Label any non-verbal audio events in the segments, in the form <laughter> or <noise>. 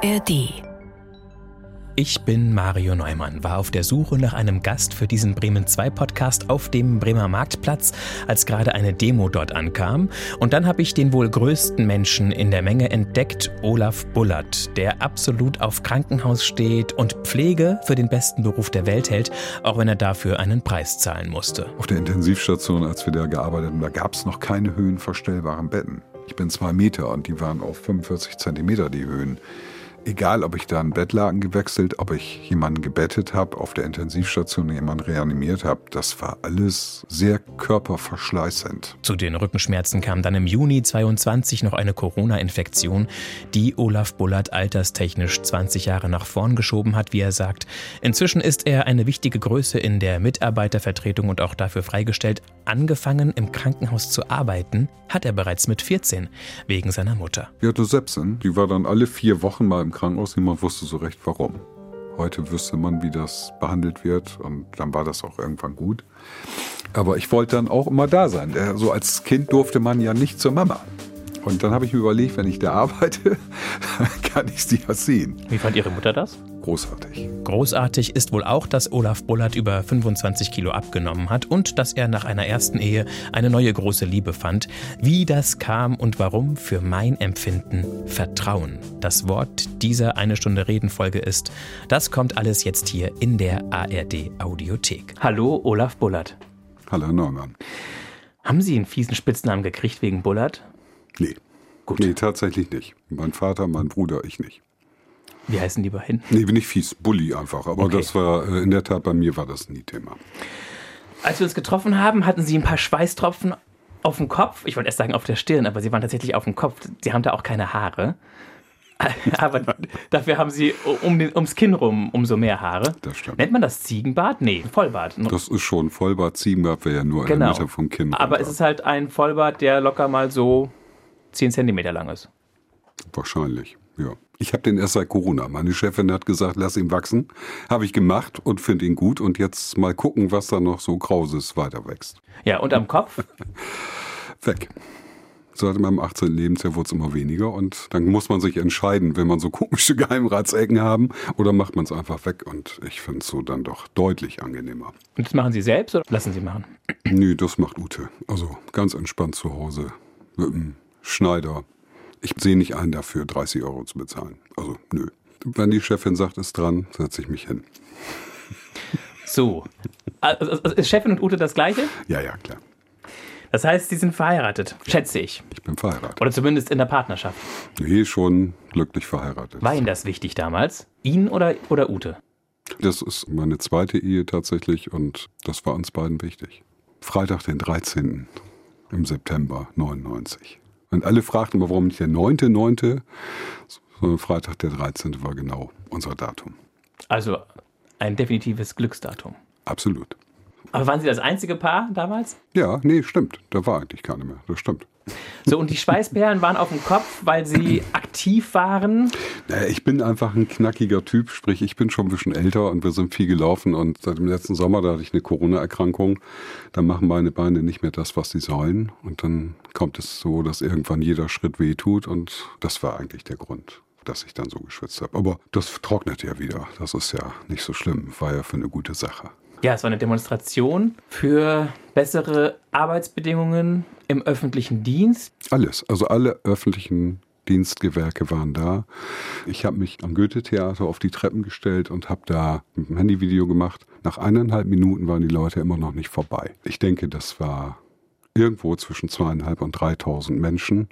ARD ich bin Mario Neumann, war auf der Suche nach einem Gast für diesen Bremen 2 Podcast auf dem Bremer Marktplatz, als gerade eine Demo dort ankam. Und dann habe ich den wohl größten Menschen in der Menge entdeckt, Olaf Bullert, der absolut auf Krankenhaus steht und Pflege für den besten Beruf der Welt hält, auch wenn er dafür einen Preis zahlen musste. Auf der Intensivstation, als wir da gearbeitet haben, da gab es noch keine höhenverstellbaren Betten. Ich bin zwei Meter und die waren auf 45 Zentimeter die Höhen egal ob ich da einen Bettlaken gewechselt, ob ich jemanden gebettet habe, auf der Intensivstation jemanden reanimiert habe, das war alles sehr körperverschleißend. Zu den Rückenschmerzen kam dann im Juni 22 noch eine Corona-Infektion, die Olaf Bullard alterstechnisch 20 Jahre nach vorn geschoben hat, wie er sagt. Inzwischen ist er eine wichtige Größe in der Mitarbeitervertretung und auch dafür freigestellt. Angefangen im Krankenhaus zu arbeiten, hat er bereits mit 14, wegen seiner Mutter. Ja, du Sepsen, die war dann alle vier Wochen mal im Krankenhaus. Niemand wusste so recht warum. Heute wüsste man, wie das behandelt wird und dann war das auch irgendwann gut. Aber ich wollte dann auch immer da sein. Äh, so als Kind durfte man ja nicht zur Mama. Und dann habe ich mir überlegt, wenn ich da <laughs> arbeite, kann ich sie ja sehen. Wie fand Ihre Mutter das? Großartig. Großartig ist wohl auch, dass Olaf Bullard über 25 Kilo abgenommen hat und dass er nach einer ersten Ehe eine neue große Liebe fand. Wie das kam und warum für mein Empfinden Vertrauen das Wort dieser eine Stunde Redenfolge ist, das kommt alles jetzt hier in der ARD Audiothek. Hallo Olaf Bullard. Hallo Norman. Haben Sie einen fiesen Spitznamen gekriegt wegen Bullard? Nee. Gut. Nee, tatsächlich nicht. Mein Vater, mein Bruder, ich nicht. Wie heißen die beiden? Nee, bin ich fies. Bully einfach. Aber okay. das war, äh, in der Tat, bei mir war das nie Thema. Als wir uns getroffen haben, hatten Sie ein paar Schweißtropfen auf dem Kopf. Ich wollte erst sagen auf der Stirn, aber Sie waren tatsächlich auf dem Kopf. Sie haben da auch keine Haare. <laughs> aber dafür haben sie um den, ums Kinn rum umso mehr Haare. Das stimmt. Nennt man das Ziegenbart? Nee, Vollbart. Das ist schon Vollbart. Ziegenbart wäre ja nur genau. in der Mitte vom Kinn. Aber es ist halt ein Vollbart, der locker mal so 10 Zentimeter lang ist. Wahrscheinlich, ja. Ich habe den erst seit Corona. Meine Chefin hat gesagt, lass ihn wachsen. Habe ich gemacht und finde ihn gut. Und jetzt mal gucken, was da noch so Krauses weiter wächst. Ja, und am Kopf? <laughs> Weg. Seit meinem 18. Lebensjahr wurde es immer weniger. Und dann muss man sich entscheiden, will man so komische <laughs> Geheimratsecken haben oder macht man es einfach weg. Und ich finde es so dann doch deutlich angenehmer. Und das machen Sie selbst oder lassen Sie machen? <clears throat> Nö, das macht Ute. Also ganz entspannt zu Hause mit dem Schneider. Ich sehe nicht ein, dafür 30 Euro zu bezahlen. Also nö. Wenn die Chefin sagt, ist dran, setze ich mich hin. <laughs> So. Also, ist Chefin und Ute das gleiche? Ja, ja, klar. Das heißt, Sie sind verheiratet, schätze ich. Ich bin verheiratet. Oder zumindest in der Partnerschaft. Nee, schon glücklich verheiratet. War Ihnen das wichtig damals? Ihnen oder, oder Ute? Das ist meine zweite Ehe tatsächlich und das war uns beiden wichtig. Freitag, den 13. im September 99. Und alle fragten immer, warum nicht der 9.9., sondern Freitag der 13. war genau unser Datum. Also ein definitives Glücksdatum. Absolut. Aber waren Sie das einzige Paar damals? Ja, nee, stimmt. Da war eigentlich keine mehr. Das stimmt. So, und die Schweißperlen waren auf dem Kopf, weil sie aktiv waren? Naja, ich bin einfach ein knackiger Typ, sprich, ich bin schon ein bisschen älter und wir sind viel gelaufen und seit dem letzten Sommer, da hatte ich eine Corona-Erkrankung, da machen meine Beine nicht mehr das, was sie sollen und dann kommt es so, dass irgendwann jeder Schritt weh tut und das war eigentlich der Grund dass ich dann so geschwitzt habe. Aber das trocknet ja wieder. Das ist ja nicht so schlimm. War ja für eine gute Sache. Ja, es war eine Demonstration für bessere Arbeitsbedingungen im öffentlichen Dienst. Alles, also alle öffentlichen Dienstgewerke waren da. Ich habe mich am Goethe-Theater auf die Treppen gestellt und habe da ein Handyvideo gemacht. Nach eineinhalb Minuten waren die Leute immer noch nicht vorbei. Ich denke, das war irgendwo zwischen zweieinhalb und dreitausend Menschen.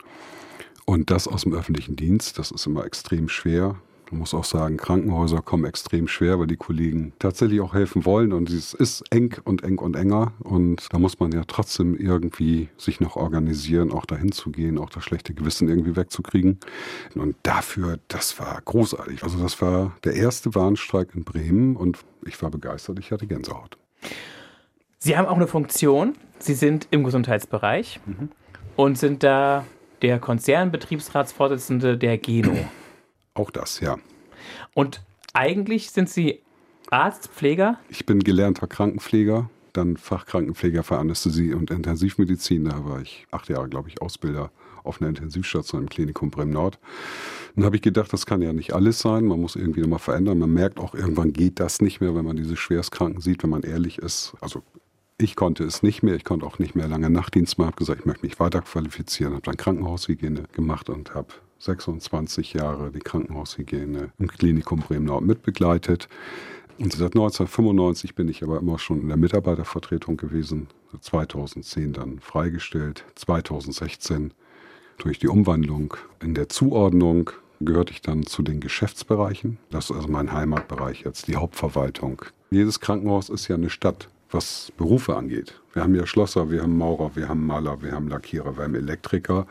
Und das aus dem öffentlichen Dienst, das ist immer extrem schwer. Man muss auch sagen, Krankenhäuser kommen extrem schwer, weil die Kollegen tatsächlich auch helfen wollen und es ist eng und eng und enger und da muss man ja trotzdem irgendwie sich noch organisieren, auch dahin zu gehen, auch das schlechte Gewissen irgendwie wegzukriegen. Und dafür, das war großartig. Also das war der erste Warnstreik in Bremen und ich war begeistert, ich hatte Gänsehaut. Sie haben auch eine Funktion. Sie sind im Gesundheitsbereich mhm. und sind da der Konzernbetriebsratsvorsitzende der Geno. Auch das, ja. Und eigentlich sind Sie Arzt, Pfleger? Ich bin gelernter Krankenpfleger, dann Fachkrankenpfleger für Anästhesie und Intensivmedizin. Da war ich acht Jahre, glaube ich, Ausbilder auf einer Intensivstation im Klinikum Bremen Nord. Dann habe ich gedacht, das kann ja nicht alles sein. Man muss irgendwie nochmal verändern. Man merkt auch, irgendwann geht das nicht mehr, wenn man diese Schwerstkranken sieht, wenn man ehrlich ist. Also ich konnte es nicht mehr. Ich konnte auch nicht mehr lange Nachtdienst machen. Habe gesagt, ich möchte mich weiter qualifizieren. Habe dann Krankenhaushygiene gemacht und habe 26 Jahre die Krankenhaushygiene im Klinikum Bremen-Nord mitbegleitet. Und seit 1995 bin ich aber immer schon in der Mitarbeitervertretung gewesen. 2010 dann freigestellt. 2016 durch die Umwandlung in der Zuordnung gehörte ich dann zu den Geschäftsbereichen. Das ist also mein Heimatbereich jetzt, die Hauptverwaltung. Jedes Krankenhaus ist ja eine Stadt was Berufe angeht. Wir haben ja Schlosser, wir haben Maurer, wir haben Maler, wir haben Lackierer, wir haben Elektriker,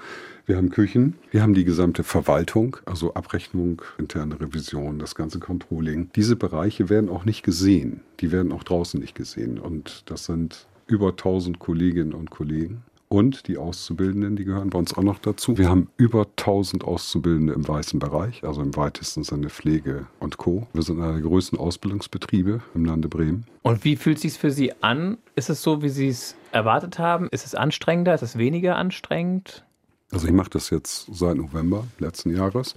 wir haben Küchen, wir haben die gesamte Verwaltung, also Abrechnung, interne Revision, das ganze Controlling. Diese Bereiche werden auch nicht gesehen. Die werden auch draußen nicht gesehen. Und das sind über 1000 Kolleginnen und Kollegen und die Auszubildenden, die gehören bei uns auch noch dazu. Wir haben über 1000 Auszubildende im weißen Bereich, also im weitesten Sinne Pflege und Co. Wir sind einer der größten Ausbildungsbetriebe im Lande Bremen. Und wie fühlt es sich für Sie an? Ist es so, wie Sie es erwartet haben? Ist es anstrengender? Ist es weniger anstrengend? Also ich mache das jetzt seit November letzten Jahres.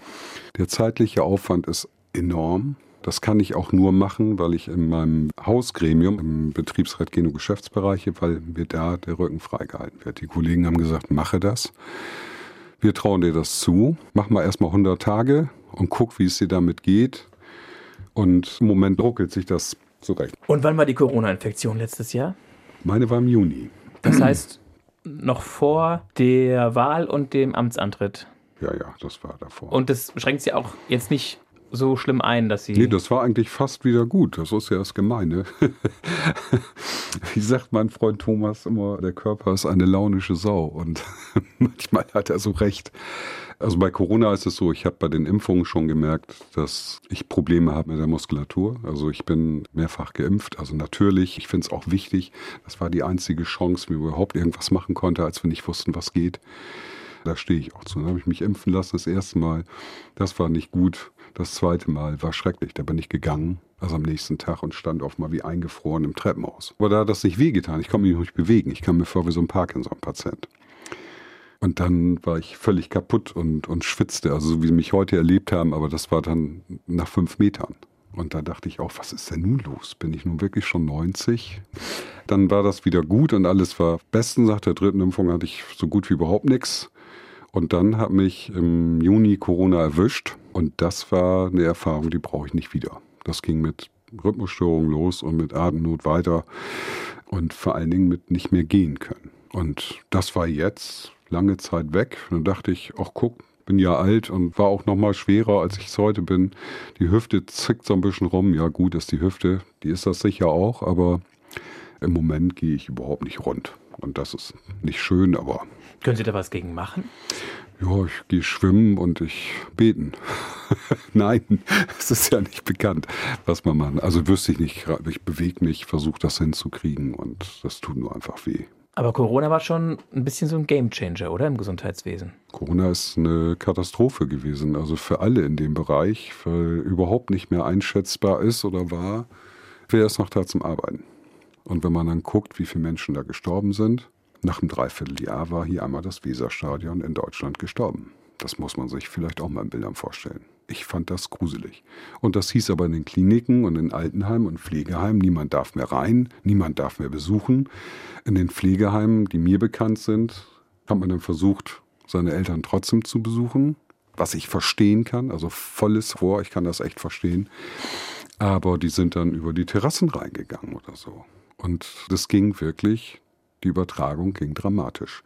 Der zeitliche Aufwand ist enorm. Das kann ich auch nur machen, weil ich in meinem Hausgremium, im Betriebsrat Geno Geschäftsbereiche, weil mir da der Rücken freigehalten wird. Die Kollegen haben gesagt, mache das. Wir trauen dir das zu. Mach mal erstmal 100 Tage und guck, wie es dir damit geht. Und im Moment ruckelt sich das zurecht. Und wann war die Corona-Infektion letztes Jahr? Meine war im Juni. Das heißt, noch vor der Wahl und dem Amtsantritt. Ja, ja, das war davor. Und das schränkt sie auch jetzt nicht so schlimm ein, dass sie. Nee, das war eigentlich fast wieder gut. Das ist ja das Gemeine. <laughs> Wie sagt mein Freund Thomas immer, der Körper ist eine launische Sau. Und <laughs> manchmal hat er so recht. Also bei Corona ist es so, ich habe bei den Impfungen schon gemerkt, dass ich Probleme habe mit der Muskulatur. Also ich bin mehrfach geimpft. Also natürlich, ich finde es auch wichtig. Das war die einzige Chance, wie wir überhaupt irgendwas machen konnte, als wir nicht wussten, was geht. Da stehe ich auch zu. Dann habe ich mich impfen lassen das erste Mal. Das war nicht gut. Das zweite Mal war schrecklich. Da bin ich gegangen, also am nächsten Tag und stand auf mal wie eingefroren im Treppenhaus. Aber da hat das nicht wehgetan. Ich konnte mich nicht bewegen. Ich kam mir vor wie so ein Parkinson-Patient. Und dann war ich völlig kaputt und, und schwitzte, also so wie sie mich heute erlebt haben, aber das war dann nach fünf Metern. Und da dachte ich auch, was ist denn nun los? Bin ich nun wirklich schon 90? Dann war das wieder gut und alles war bestens. Nach der dritten Impfung hatte ich so gut wie überhaupt nichts. Und dann hat mich im Juni Corona erwischt. Und das war eine Erfahrung, die brauche ich nicht wieder. Das ging mit Rhythmusstörungen los und mit Atemnot weiter und vor allen Dingen mit nicht mehr gehen können. Und das war jetzt lange Zeit weg. Und dann dachte ich, ach guck, bin ja alt und war auch noch mal schwerer, als ich es heute bin. Die Hüfte zickt so ein bisschen rum. Ja gut, ist die Hüfte, die ist das sicher auch, aber im Moment gehe ich überhaupt nicht rund. Und das ist nicht schön, aber... Können Sie da was gegen machen? Ja, ich gehe schwimmen und ich beten. <laughs> Nein, <laughs> es ist ja nicht bekannt, was man macht. Also wüsste ich nicht, ich bewege mich, versuche das hinzukriegen und das tut nur einfach weh. Aber Corona war schon ein bisschen so ein Gamechanger, oder im Gesundheitswesen? Corona ist eine Katastrophe gewesen, also für alle in dem Bereich, weil überhaupt nicht mehr einschätzbar ist oder war, wer ist noch da zum Arbeiten. Und wenn man dann guckt, wie viele Menschen da gestorben sind, nach einem Dreivierteljahr war hier einmal das Weserstadion in Deutschland gestorben. Das muss man sich vielleicht auch mal in Bildern vorstellen. Ich fand das gruselig. Und das hieß aber in den Kliniken und in Altenheimen und Pflegeheimen, niemand darf mehr rein, niemand darf mehr besuchen. In den Pflegeheimen, die mir bekannt sind, hat man dann versucht, seine Eltern trotzdem zu besuchen, was ich verstehen kann, also volles Vor, ich kann das echt verstehen. Aber die sind dann über die Terrassen reingegangen oder so. Und das ging wirklich die Übertragung ging dramatisch.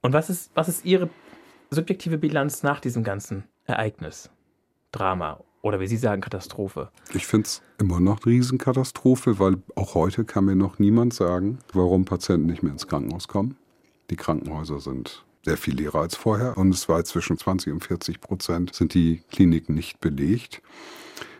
Und was ist, was ist Ihre subjektive Bilanz nach diesem ganzen Ereignis? Drama oder wie Sie sagen, Katastrophe? Ich finde es immer noch eine Riesenkatastrophe, weil auch heute kann mir noch niemand sagen, warum Patienten nicht mehr ins Krankenhaus kommen. Die Krankenhäuser sind sehr viel leerer als vorher und es war zwischen 20 und 40 Prozent sind die Kliniken nicht belegt.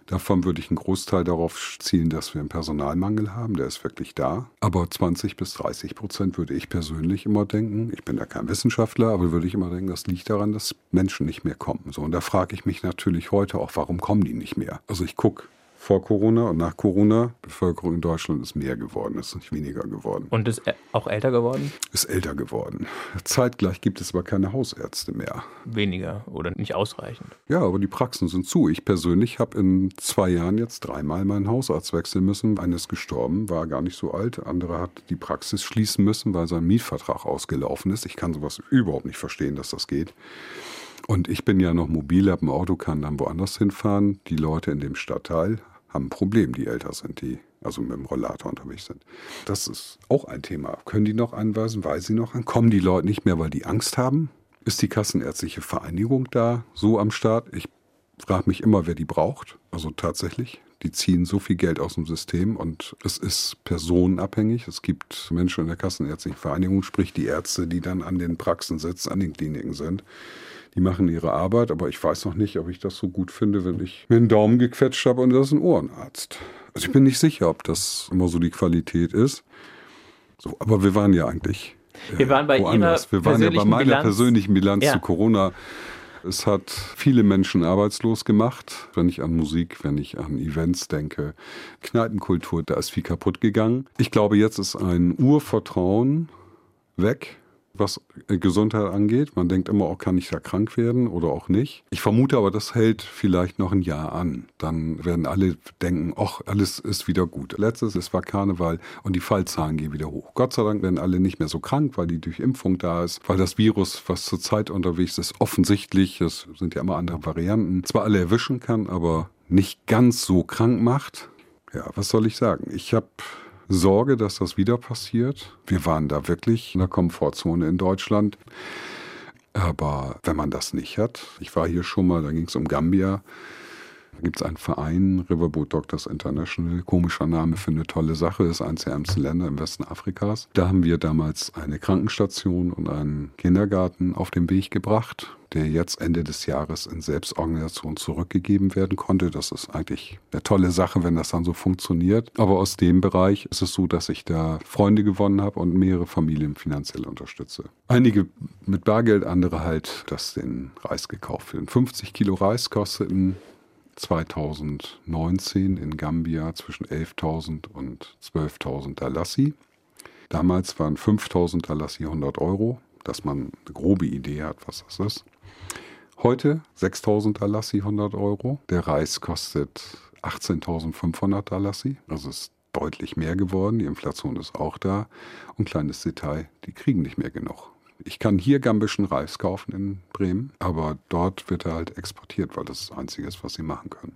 Davon würde ich einen Großteil darauf zielen, dass wir einen Personalmangel haben. Der ist wirklich da. Aber 20 bis 30 Prozent würde ich persönlich immer denken. Ich bin ja kein Wissenschaftler, aber würde ich immer denken, das liegt daran, dass Menschen nicht mehr kommen. So, und da frage ich mich natürlich heute auch, warum kommen die nicht mehr? Also ich gucke vor Corona und nach Corona. Bevölkerung in Deutschland ist mehr geworden, ist nicht weniger geworden. Und ist auch älter geworden? Ist älter geworden. Zeitgleich gibt es aber keine Hausärzte mehr. Weniger oder nicht ausreichend. Ja, aber die Praxen sind zu. Ich persönlich habe in zwei Jahren jetzt dreimal meinen Hausarzt wechseln müssen. Einer ist gestorben, war gar nicht so alt. Andere hat die Praxis schließen müssen, weil sein Mietvertrag ausgelaufen ist. Ich kann sowas überhaupt nicht verstehen, dass das geht. Und ich bin ja noch mobil, habe ein Auto, kann dann woanders hinfahren. Die Leute in dem Stadtteil haben ein Problem, die älter sind, die also mit dem Rollator unterwegs sind. Das ist auch ein Thema. Können die noch anweisen? Weil sie noch an? Kommen die Leute nicht mehr, weil die Angst haben? Ist die Kassenärztliche Vereinigung da so am Start? Ich frage mich immer, wer die braucht. Also tatsächlich. Die ziehen so viel Geld aus dem System und es ist personenabhängig. Es gibt Menschen in der Kassenärztlichen Vereinigung, sprich die Ärzte, die dann an den Praxen sitzen, an den Kliniken sind die machen ihre Arbeit, aber ich weiß noch nicht, ob ich das so gut finde, wenn ich mir einen Daumen gequetscht habe und das ist ein Ohrenarzt. Also ich bin nicht sicher, ob das immer so die Qualität ist. So, aber wir waren ja eigentlich. Äh, wir waren bei woanders. Wir waren ja bei meiner Bilanz. persönlichen Bilanz ja. zu Corona. Es hat viele Menschen arbeitslos gemacht. Wenn ich an Musik, wenn ich an Events denke, Kneipenkultur, da ist viel kaputt gegangen. Ich glaube, jetzt ist ein Urvertrauen weg was Gesundheit angeht. Man denkt immer, oh, kann ich da krank werden oder auch nicht. Ich vermute aber, das hält vielleicht noch ein Jahr an. Dann werden alle denken, ach, alles ist wieder gut. Letztes, es war Karneval und die Fallzahlen gehen wieder hoch. Gott sei Dank werden alle nicht mehr so krank, weil die durch Impfung da ist, weil das Virus, was zurzeit unterwegs ist, offensichtlich, es sind ja immer andere Varianten, zwar alle erwischen kann, aber nicht ganz so krank macht. Ja, was soll ich sagen? Ich habe Sorge, dass das wieder passiert. Wir waren da wirklich in der Komfortzone in Deutschland. Aber wenn man das nicht hat, ich war hier schon mal, da ging es um Gambia. Da gibt es einen Verein, Riverboat Doctors International, komischer Name für eine tolle Sache, ist eines der ärmsten Länder im Westen Afrikas. Da haben wir damals eine Krankenstation und einen Kindergarten auf den Weg gebracht der jetzt Ende des Jahres in Selbstorganisation zurückgegeben werden konnte. Das ist eigentlich eine tolle Sache, wenn das dann so funktioniert. Aber aus dem Bereich ist es so, dass ich da Freunde gewonnen habe und mehrere Familien finanziell unterstütze. Einige mit Bargeld, andere halt, das den Reis gekauft werden. 50 Kilo Reis kosteten 2019 in Gambia zwischen 11.000 und 12.000 Dalassi. Damals waren 5.000 Dalassi 100 Euro, dass man eine grobe Idee hat, was das ist. Heute 6.000 Dalassi 100 Euro. Der Reis kostet 18.500 Dalassi. Also ist deutlich mehr geworden. Die Inflation ist auch da. Und kleines Detail, die kriegen nicht mehr genug. Ich kann hier gambischen Reis kaufen in Bremen, aber dort wird er halt exportiert, weil das das Einzige ist, was sie machen können.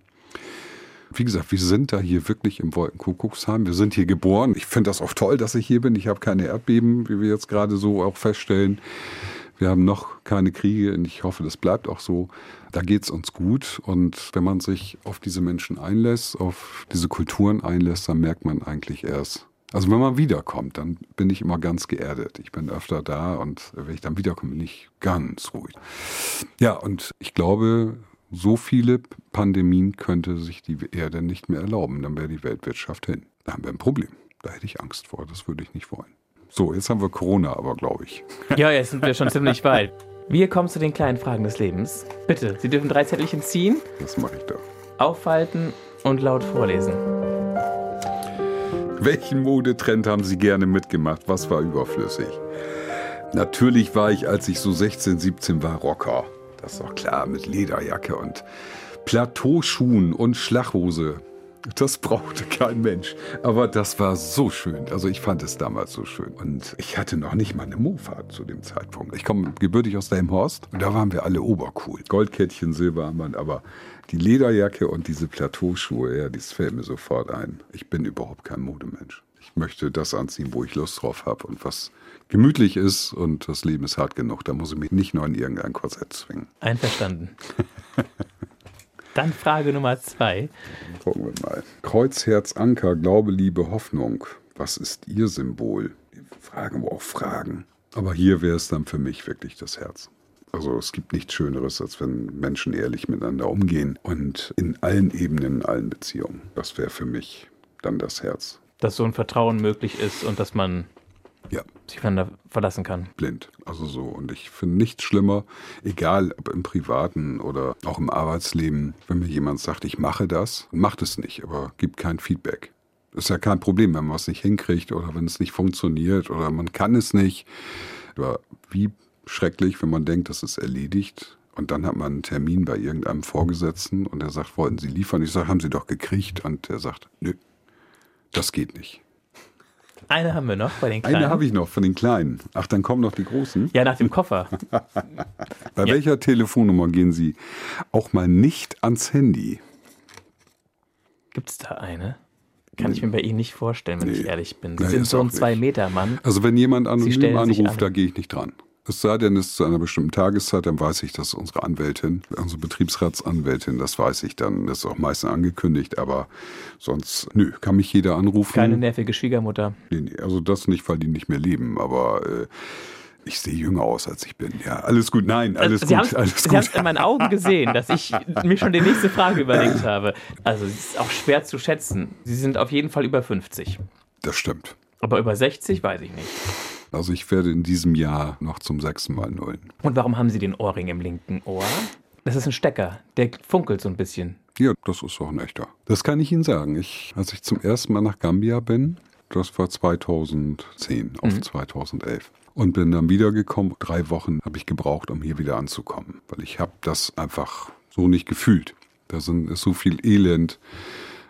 Wie gesagt, wir sind da hier wirklich im Wolkenkuckucksheim. Wir sind hier geboren. Ich finde das auch toll, dass ich hier bin. Ich habe keine Erdbeben, wie wir jetzt gerade so auch feststellen. Wir haben noch keine Kriege und ich hoffe, das bleibt auch so. Da geht es uns gut. Und wenn man sich auf diese Menschen einlässt, auf diese Kulturen einlässt, dann merkt man eigentlich erst, also wenn man wiederkommt, dann bin ich immer ganz geerdet. Ich bin öfter da und wenn ich dann wiederkomme, bin ich ganz ruhig. Ja, und ich glaube, so viele Pandemien könnte sich die Erde nicht mehr erlauben. Dann wäre die Weltwirtschaft hin. Da haben wir ein Problem. Da hätte ich Angst vor. Das würde ich nicht wollen. So, jetzt haben wir Corona aber, glaube ich. Ja, jetzt sind wir schon ziemlich weit. Wir kommen zu den kleinen Fragen des Lebens. Bitte, Sie dürfen drei Zettelchen ziehen. Das mache ich doch. Aufhalten und laut vorlesen. Welchen Modetrend haben Sie gerne mitgemacht? Was war überflüssig? Natürlich war ich, als ich so 16, 17 war, Rocker. Das ist doch klar, mit Lederjacke und Plateauschuhen und Schlachhose. Das brauchte kein Mensch. Aber das war so schön. Also ich fand es damals so schön. Und ich hatte noch nicht mal eine Mofa zu dem Zeitpunkt. Ich komme gebürtig aus Delmhorst und da waren wir alle obercool. Goldkettchen, Silberarmband, aber die Lederjacke und diese Plateauschuhe, ja, das fällt mir sofort ein. Ich bin überhaupt kein Modemensch. Ich möchte das anziehen, wo ich Lust drauf habe und was gemütlich ist und das Leben ist hart genug. Da muss ich mich nicht nur in irgendein Korsett zwingen. Einverstanden. <laughs> Dann Frage Nummer zwei. Gucken wir mal. Kreuz, Herz, Anker, Glaube, Liebe, Hoffnung. Was ist Ihr Symbol? Fragen wir auch Fragen. Aber hier wäre es dann für mich wirklich das Herz. Also es gibt nichts Schöneres, als wenn Menschen ehrlich miteinander umgehen und in allen Ebenen, in allen Beziehungen. Das wäre für mich dann das Herz. Dass so ein Vertrauen möglich ist und dass man ja. sich verlassen kann. Blind. Also so. Und ich finde nichts schlimmer, egal ob im Privaten oder auch im Arbeitsleben, wenn mir jemand sagt, ich mache das, macht es nicht, aber gibt kein Feedback. Das ist ja kein Problem, wenn man es nicht hinkriegt oder wenn es nicht funktioniert oder man kann es nicht. Aber wie schrecklich, wenn man denkt, das ist erledigt. Und dann hat man einen Termin bei irgendeinem Vorgesetzten und er sagt, wollten Sie liefern? Ich sage, haben Sie doch gekriegt. Und er sagt, nö, das geht nicht. Eine haben wir noch bei den Kleinen. Eine habe ich noch von den Kleinen. Ach, dann kommen noch die Großen. Ja, nach dem Koffer. <laughs> bei ja. welcher Telefonnummer gehen Sie auch mal nicht ans Handy? Gibt es da eine? Kann ich mir bei Ihnen nicht vorstellen, wenn nee. ich ehrlich bin. Sie nee, sind so ein Zwei-Meter-Mann. Also wenn jemand anonym anruft, an. da gehe ich nicht dran. Es sei denn, es ist zu einer bestimmten Tageszeit, dann weiß ich, dass unsere Anwältin, unsere Betriebsratsanwältin, das weiß ich dann, das ist auch meistens angekündigt, aber sonst, nö, kann mich jeder anrufen. Keine nervige Schwiegermutter. Nee, nee, also das nicht, weil die nicht mehr leben, aber äh, ich sehe jünger aus, als ich bin. Ja, alles gut. Nein, alles Sie gut. Alles Sie haben es in meinen Augen gesehen, dass ich mir schon die nächste Frage überlegt habe. Also, es ist auch schwer zu schätzen. Sie sind auf jeden Fall über 50. Das stimmt. Aber über 60 weiß ich nicht. Also ich werde in diesem Jahr noch zum sechsten Mal nullen. Und warum haben Sie den Ohrring im linken Ohr? Das ist ein Stecker, der funkelt so ein bisschen. Ja, das ist auch ein echter. Das kann ich Ihnen sagen. Ich, als ich zum ersten Mal nach Gambia bin, das war 2010 auf mhm. 2011 und bin dann wiedergekommen. Drei Wochen habe ich gebraucht, um hier wieder anzukommen, weil ich habe das einfach so nicht gefühlt. Da sind, ist so viel Elend,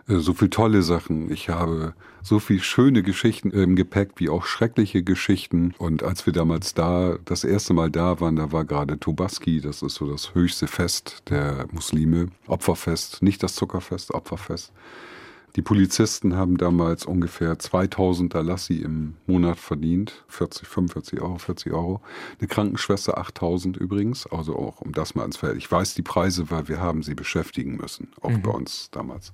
so viele tolle Sachen. Ich habe so viele schöne Geschichten im Gepäck, wie auch schreckliche Geschichten. Und als wir damals da, das erste Mal da waren, da war gerade Tobaski, das ist so das höchste Fest der Muslime, Opferfest, nicht das Zuckerfest, Opferfest. Die Polizisten haben damals ungefähr 2000 Dalassi im Monat verdient, 40, 45 Euro, 40 Euro. Eine Krankenschwester 8000 übrigens, also auch um das mal ins Feld. Ich weiß die Preise, weil wir haben sie beschäftigen müssen, auch mhm. bei uns damals.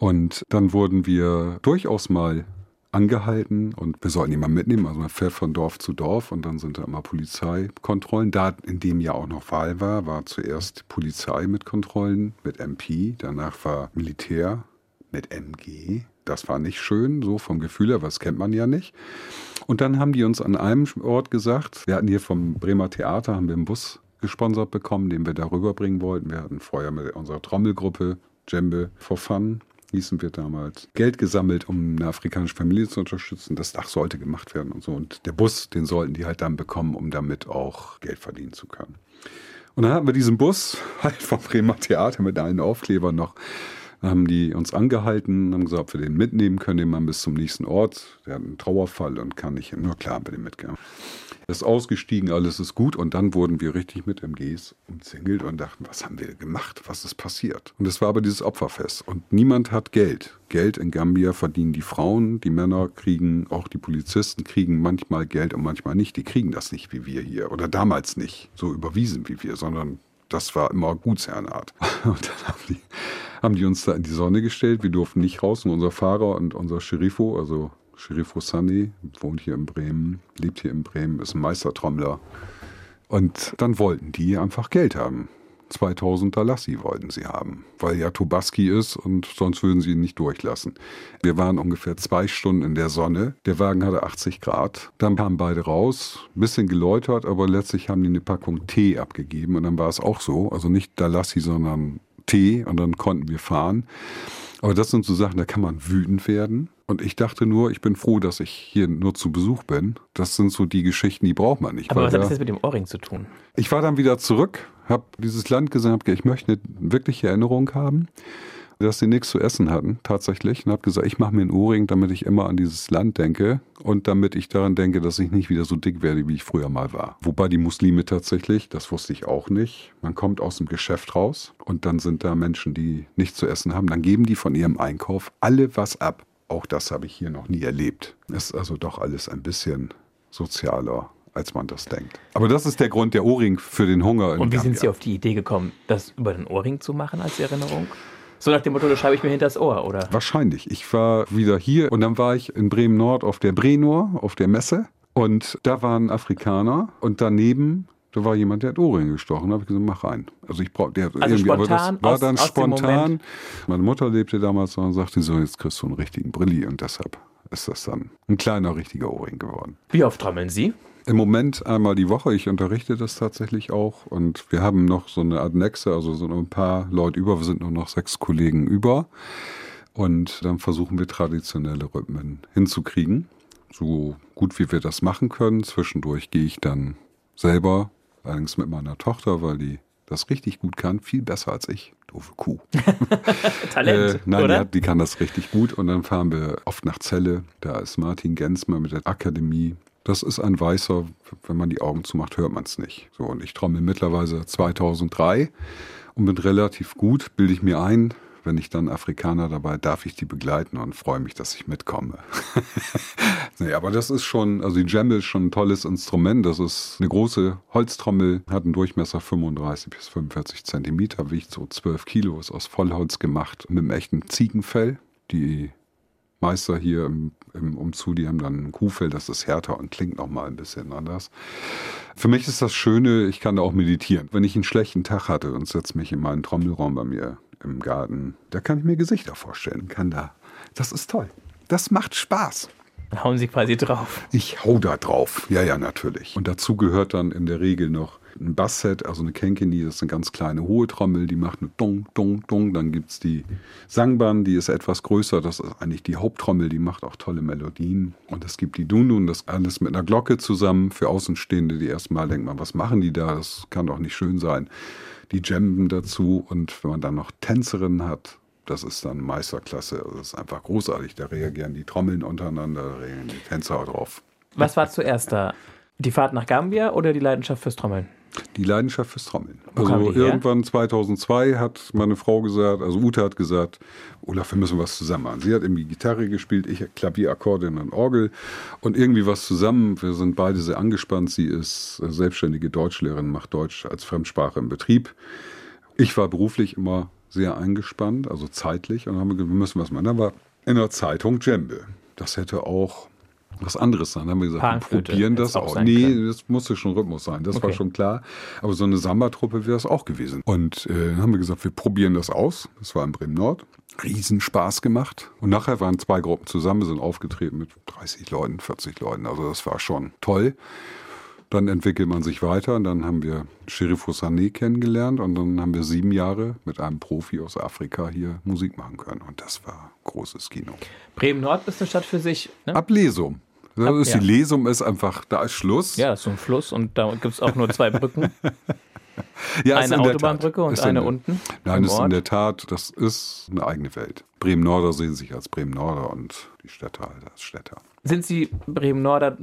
Und dann wurden wir durchaus mal angehalten und wir sollten jemanden mitnehmen. Also man fährt von Dorf zu Dorf und dann sind da immer Polizeikontrollen. Da in dem Jahr auch noch Wahl war, war zuerst Polizei mit Kontrollen, mit MP, danach war Militär mit MG. Das war nicht schön, so vom Gefühl her, was kennt man ja nicht. Und dann haben die uns an einem Ort gesagt, wir hatten hier vom Bremer Theater, haben wir einen Bus gesponsert bekommen, den wir da rüberbringen wollten. Wir hatten vorher mit unserer Trommelgruppe Djembe for Fun hießen wir damals, Geld gesammelt, um eine afrikanische Familie zu unterstützen. Das Dach sollte gemacht werden und so. Und der Bus, den sollten die halt dann bekommen, um damit auch Geld verdienen zu können. Und dann hatten wir diesen Bus <laughs> halt vom Bremer Theater mit allen Aufklebern noch. Dann haben die uns angehalten, haben gesagt, ob wir den mitnehmen können, den Mann bis zum nächsten Ort. Der hat einen Trauerfall und kann nicht hin. Nur klar, haben wir den mitgenommen ist ausgestiegen, alles ist gut. Und dann wurden wir richtig mit MGs umzingelt und dachten, was haben wir gemacht? Was ist passiert? Und es war aber dieses Opferfest. Und niemand hat Geld. Geld in Gambia verdienen die Frauen, die Männer kriegen, auch die Polizisten kriegen manchmal Geld und manchmal nicht. Die kriegen das nicht wie wir hier. Oder damals nicht so überwiesen wie wir, sondern das war immer Gutsherrenart. <laughs> Und dann haben die, haben die uns da in die Sonne gestellt. Wir durften nicht raus. Und unser Fahrer und unser Scherifo, also Sherif Rossani, wohnt hier in Bremen, lebt hier in Bremen, ist ein Meistertrommler. Und dann wollten die einfach Geld haben. 2000 Dalassi wollten sie haben, weil ja Tobaski ist und sonst würden sie ihn nicht durchlassen. Wir waren ungefähr zwei Stunden in der Sonne. Der Wagen hatte 80 Grad. Dann kamen beide raus, ein bisschen geläutert, aber letztlich haben die eine Packung Tee abgegeben und dann war es auch so. Also nicht Dalassi, sondern Tee und dann konnten wir fahren. Aber das sind so Sachen, da kann man wütend werden. Und ich dachte nur, ich bin froh, dass ich hier nur zu Besuch bin. Das sind so die Geschichten, die braucht man nicht. Aber was hat das jetzt mit dem Ohrring zu tun? Ich war dann wieder zurück, habe dieses Land gesehen, habe ich möchte eine wirkliche Erinnerung haben, dass sie nichts zu essen hatten, tatsächlich. Und habe gesagt, ich mache mir einen Ohrring, damit ich immer an dieses Land denke und damit ich daran denke, dass ich nicht wieder so dick werde, wie ich früher mal war. Wobei die Muslime tatsächlich, das wusste ich auch nicht, man kommt aus dem Geschäft raus und dann sind da Menschen, die nichts zu essen haben, dann geben die von ihrem Einkauf alle was ab. Auch das habe ich hier noch nie erlebt. Ist also doch alles ein bisschen sozialer als man das denkt. Aber das ist der Grund der Ohrring für den Hunger. Und wie sind Sie auf die Idee gekommen, das über den Ohrring zu machen als Erinnerung? So nach dem Motto, das schreibe ich mir hinter das Ohr, oder? Wahrscheinlich. Ich war wieder hier und dann war ich in Bremen Nord auf der Brenor, auf der Messe. Und da waren Afrikaner und daneben da war jemand, der hat Ohrringe gestochen. Da habe ich gesagt, mach rein. Also ich brauche, der also irgendwie, aber das war aus, dann aus spontan. Meine Mutter lebte damals noch und sagte so, jetzt kriegst du einen richtigen Brilli und deshalb ist das dann ein kleiner, richtiger Ohrring geworden. Wie oft trommeln Sie? Im Moment einmal die Woche. Ich unterrichte das tatsächlich auch. Und wir haben noch so eine Art Nexe, also so ein paar Leute über. Wir sind nur noch sechs Kollegen über. Und dann versuchen wir traditionelle Rhythmen hinzukriegen. So gut wie wir das machen können. Zwischendurch gehe ich dann selber, allerdings mit meiner Tochter, weil die das richtig gut kann, viel besser als ich. Doofe Kuh. <laughs> Talent, äh, nein, oder? Die, die kann das richtig gut. Und dann fahren wir oft nach Celle. Da ist Martin Gensmer mit der Akademie. Das ist ein Weißer, wenn man die Augen zumacht, hört man es nicht. So, und ich trommel mittlerweile 2003 und bin relativ gut, bilde ich mir ein, wenn ich dann Afrikaner dabei, darf ich die begleiten und freue mich, dass ich mitkomme. <laughs> nee, aber das ist schon, also die Djembe ist schon ein tolles Instrument. Das ist eine große Holztrommel, hat einen Durchmesser 35 bis 45 Zentimeter, wiegt so 12 Kilo, ist aus Vollholz gemacht, mit einem echten Ziegenfell. Die Meister hier im, im Umzu, die haben dann ein Kuhfell, das ist härter und klingt nochmal ein bisschen anders. Für mich ist das Schöne, ich kann da auch meditieren. Wenn ich einen schlechten Tag hatte und setze mich in meinen Trommelraum bei mir im Garten, da kann ich mir Gesichter vorstellen, kann da. Das ist toll. Das macht Spaß. Hauen Sie quasi drauf. Ich hau da drauf. Ja, ja, natürlich. Und dazu gehört dann in der Regel noch ein Bassset, also eine Kenkeni, das ist eine ganz kleine hohe Trommel, die macht eine Dong, Dong, Dong. Dann gibt es die Sangbahn, die ist etwas größer, das ist eigentlich die Haupttrommel, die macht auch tolle Melodien. Und es gibt die Dundun, das alles mit einer Glocke zusammen. Für Außenstehende, die erstmal denken, man, was machen die da? Das kann doch nicht schön sein. Die Jamben dazu und wenn man dann noch Tänzerinnen hat, das ist dann Meisterklasse. Also das ist einfach großartig. Da reagieren die Trommeln untereinander, da reagieren die Tänzer drauf. Was war zuerst da? Die Fahrt nach Gambia oder die Leidenschaft fürs Trommeln? Die Leidenschaft fürs Trommeln. Wo Also irgendwann 2002 hat meine Frau gesagt, also Ute hat gesagt, Olaf, wir müssen was zusammen machen. Sie hat irgendwie Gitarre gespielt, ich Klavier, Akkordeon und Orgel und irgendwie was zusammen. Wir sind beide sehr angespannt. Sie ist selbstständige Deutschlehrerin, macht Deutsch als Fremdsprache im Betrieb. Ich war beruflich immer sehr eingespannt, also zeitlich und dann haben wir gesagt, wir müssen was machen. Da war in der Zeitung Djembe. Das hätte auch was anderes sein. Dann haben wir gesagt, wir probieren das auch auch. Nee, können. das musste schon Rhythmus sein, das war Okay. schon klar. Aber so eine Samba-Truppe wäre es auch gewesen. Und äh, dann haben wir gesagt, wir probieren das aus. Das war in Bremen-Nord. Riesenspaß gemacht. Und nachher waren zwei Gruppen zusammen, sind aufgetreten mit 30 Leuten, 40 Leuten. Also das war schon toll. Dann entwickelt man sich weiter und dann haben wir Sheriff Sané kennengelernt und dann haben wir sieben Jahre mit einem Profi aus Afrika hier Musik machen können. Und das war großes Kino. Bremen-Nord ist eine Stadt für sich. Ne? Ab Ist ja. Die Lesum ist einfach, da ist Schluss. Ja, ist so ein Fluss und da gibt es auch nur zwei Brücken. <laughs> Ja, eine Autobahnbrücke und in eine unten Nein, ist in der Tat, das ist eine eigene Welt. Bremen-Norder sehen sich als Bremen-Norder und die Städter halt als Städter. Sind Sie Bremen-Norder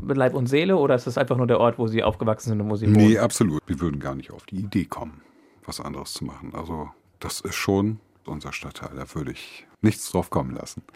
mit Leib und Seele oder ist das einfach nur der Ort, wo Sie aufgewachsen sind und wo Sie Nee, wohnen? absolut. Wir würden gar nicht auf die Idee kommen, was anderes zu machen. Also das ist schon unser Stadtteil. Da würde ich nichts drauf kommen lassen. <laughs>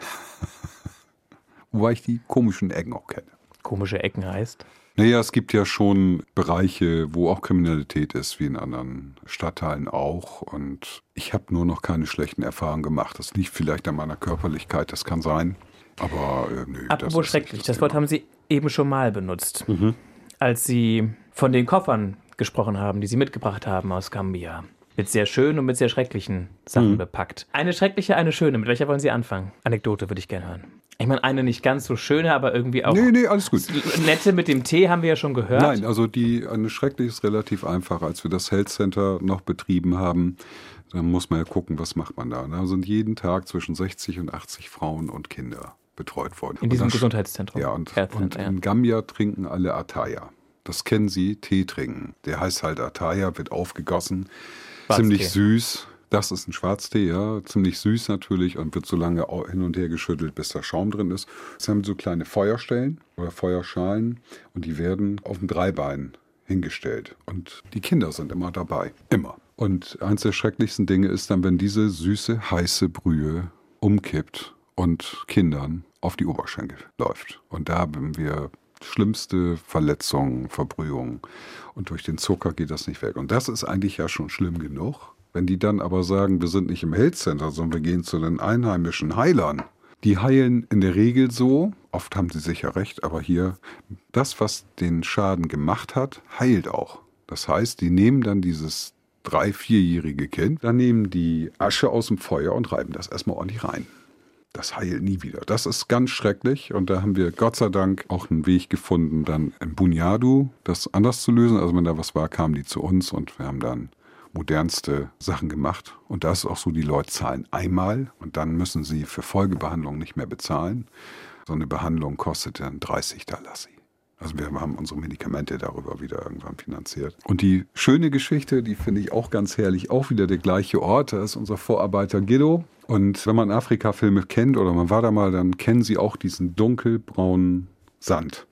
Wobei ich die komischen Ecken auch kenne. Komische Ecken heißt. Naja, es gibt ja schon Bereiche, wo auch Kriminalität ist, wie in anderen Stadtteilen auch. Und ich habe nur noch keine schlechten Erfahrungen gemacht. Das liegt vielleicht an meiner Körperlichkeit, das kann sein. Aber äh, nö. das Apropos ist schrecklich, nicht das Wort haben Sie eben schon mal benutzt, Mhm. als Sie von den Koffern gesprochen haben, die Sie mitgebracht haben aus Gambia. Mit sehr schönen und mit sehr schrecklichen Sachen Mhm. bepackt. Eine schreckliche, eine schöne. Mit welcher wollen Sie anfangen? Anekdote würde ich gerne hören. Ich meine, eine nicht ganz so schöne, aber irgendwie auch Nee, nee, alles gut. nette mit dem Tee haben wir ja schon gehört. Nein, also die eine schrecklich ist relativ einfach. Als wir das Health Center noch betrieben haben, dann muss man ja gucken, was macht man da. Da sind jeden Tag zwischen 60 und 80 Frauen und Kinder betreut worden. In diesem Und das- Gesundheitszentrum. Ja, und, und Center, ja. in Gambia trinken alle Ataya. Das kennen Sie, Tee trinken. Der heißt halt Ataya, wird aufgegossen. Ziemlich süß. Das ist ein Schwarztee, ja. Ziemlich süß natürlich und wird so lange hin und her geschüttelt, bis da Schaum drin ist. Es haben so kleine Feuerstellen oder Feuerschalen und die werden auf dem Dreibein hingestellt. Und die Kinder sind immer dabei. Immer. Und eins der schrecklichsten Dinge ist dann, wenn diese süße, heiße Brühe umkippt und Kindern auf die Oberschenkel läuft. Und da haben wir schlimmste Verletzungen, Verbrühungen. Und durch den Zucker geht das nicht weg. Und das ist eigentlich ja schon schlimm genug. Wenn die dann aber sagen, wir sind nicht im Health Center, sondern wir gehen zu den einheimischen Heilern. Die heilen in der Regel so, oft haben sie sicher recht, aber hier, das, was den Schaden gemacht hat, heilt auch. Das heißt, die nehmen dann dieses drei-, vierjährige Kind, dann nehmen die Asche aus dem Feuer und reiben das erstmal ordentlich rein. das heilt nie wieder. Das ist ganz schrecklich und da haben wir Gott sei Dank auch einen Weg gefunden, dann im Bunyadu das anders zu lösen. Also wenn da was war, kamen die zu uns und wir haben dann modernste Sachen gemacht. Und da ist auch so, die Leute zahlen einmal und dann müssen sie für Folgebehandlung nicht mehr bezahlen. So eine Behandlung kostet dann 30 Dalasi. Also wir haben unsere Medikamente darüber wieder irgendwann finanziert. Und die schöne Geschichte, die finde ich auch ganz herrlich, auch wieder der gleiche Ort, da ist unser Vorarbeiter Guido. Und wenn man Afrika-Filme kennt oder man war da mal, dann kennen Sie auch diesen dunkelbraunen Sand.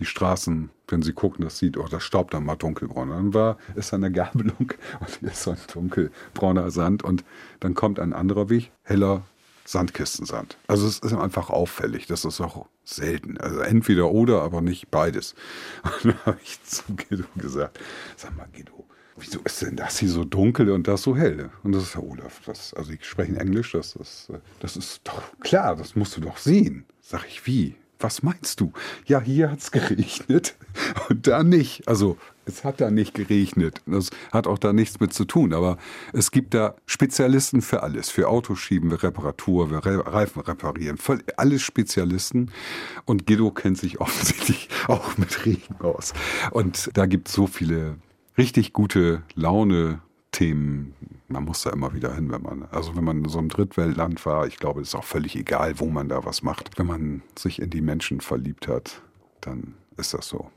Die Straßen, wenn Sie gucken, das sieht, oh, das staubt dann mal dunkelbraun. Dann war, ist eine Gabelung <laughs> und ist so ein dunkelbrauner Sand und dann kommt ein anderer Weg, heller Sandkistensand. Also es ist einfach auffällig. Das ist auch selten. Also entweder oder, aber nicht beides. <laughs> Und dann habe ich zu Guido gesagt, sag mal Guido, wieso ist denn das hier so dunkel und das so hell? Und das ist Herr Olaf. Das, also ich spreche Englisch, das ist, das ist doch klar, das musst du doch sehen. Sag ich, wie? Was meinst du? Ja, hier hat es geregnet <laughs> und da nicht. Also es hat da nicht geregnet. Das hat auch da nichts mit zu tun. Aber es gibt da Spezialisten für alles. Für Autoschieben, Reparatur, für Reifen reparieren. Alles Spezialisten. Und Guido kennt sich <laughs> offensichtlich auch mit Regen aus. Und da gibt es so viele richtig gute Laune Themen, man muss da immer wieder hin, wenn man, also wenn man in so einem Drittweltland war, ich glaube, es ist auch völlig egal, wo man da was macht. Wenn man sich in die Menschen verliebt hat, dann ist das so.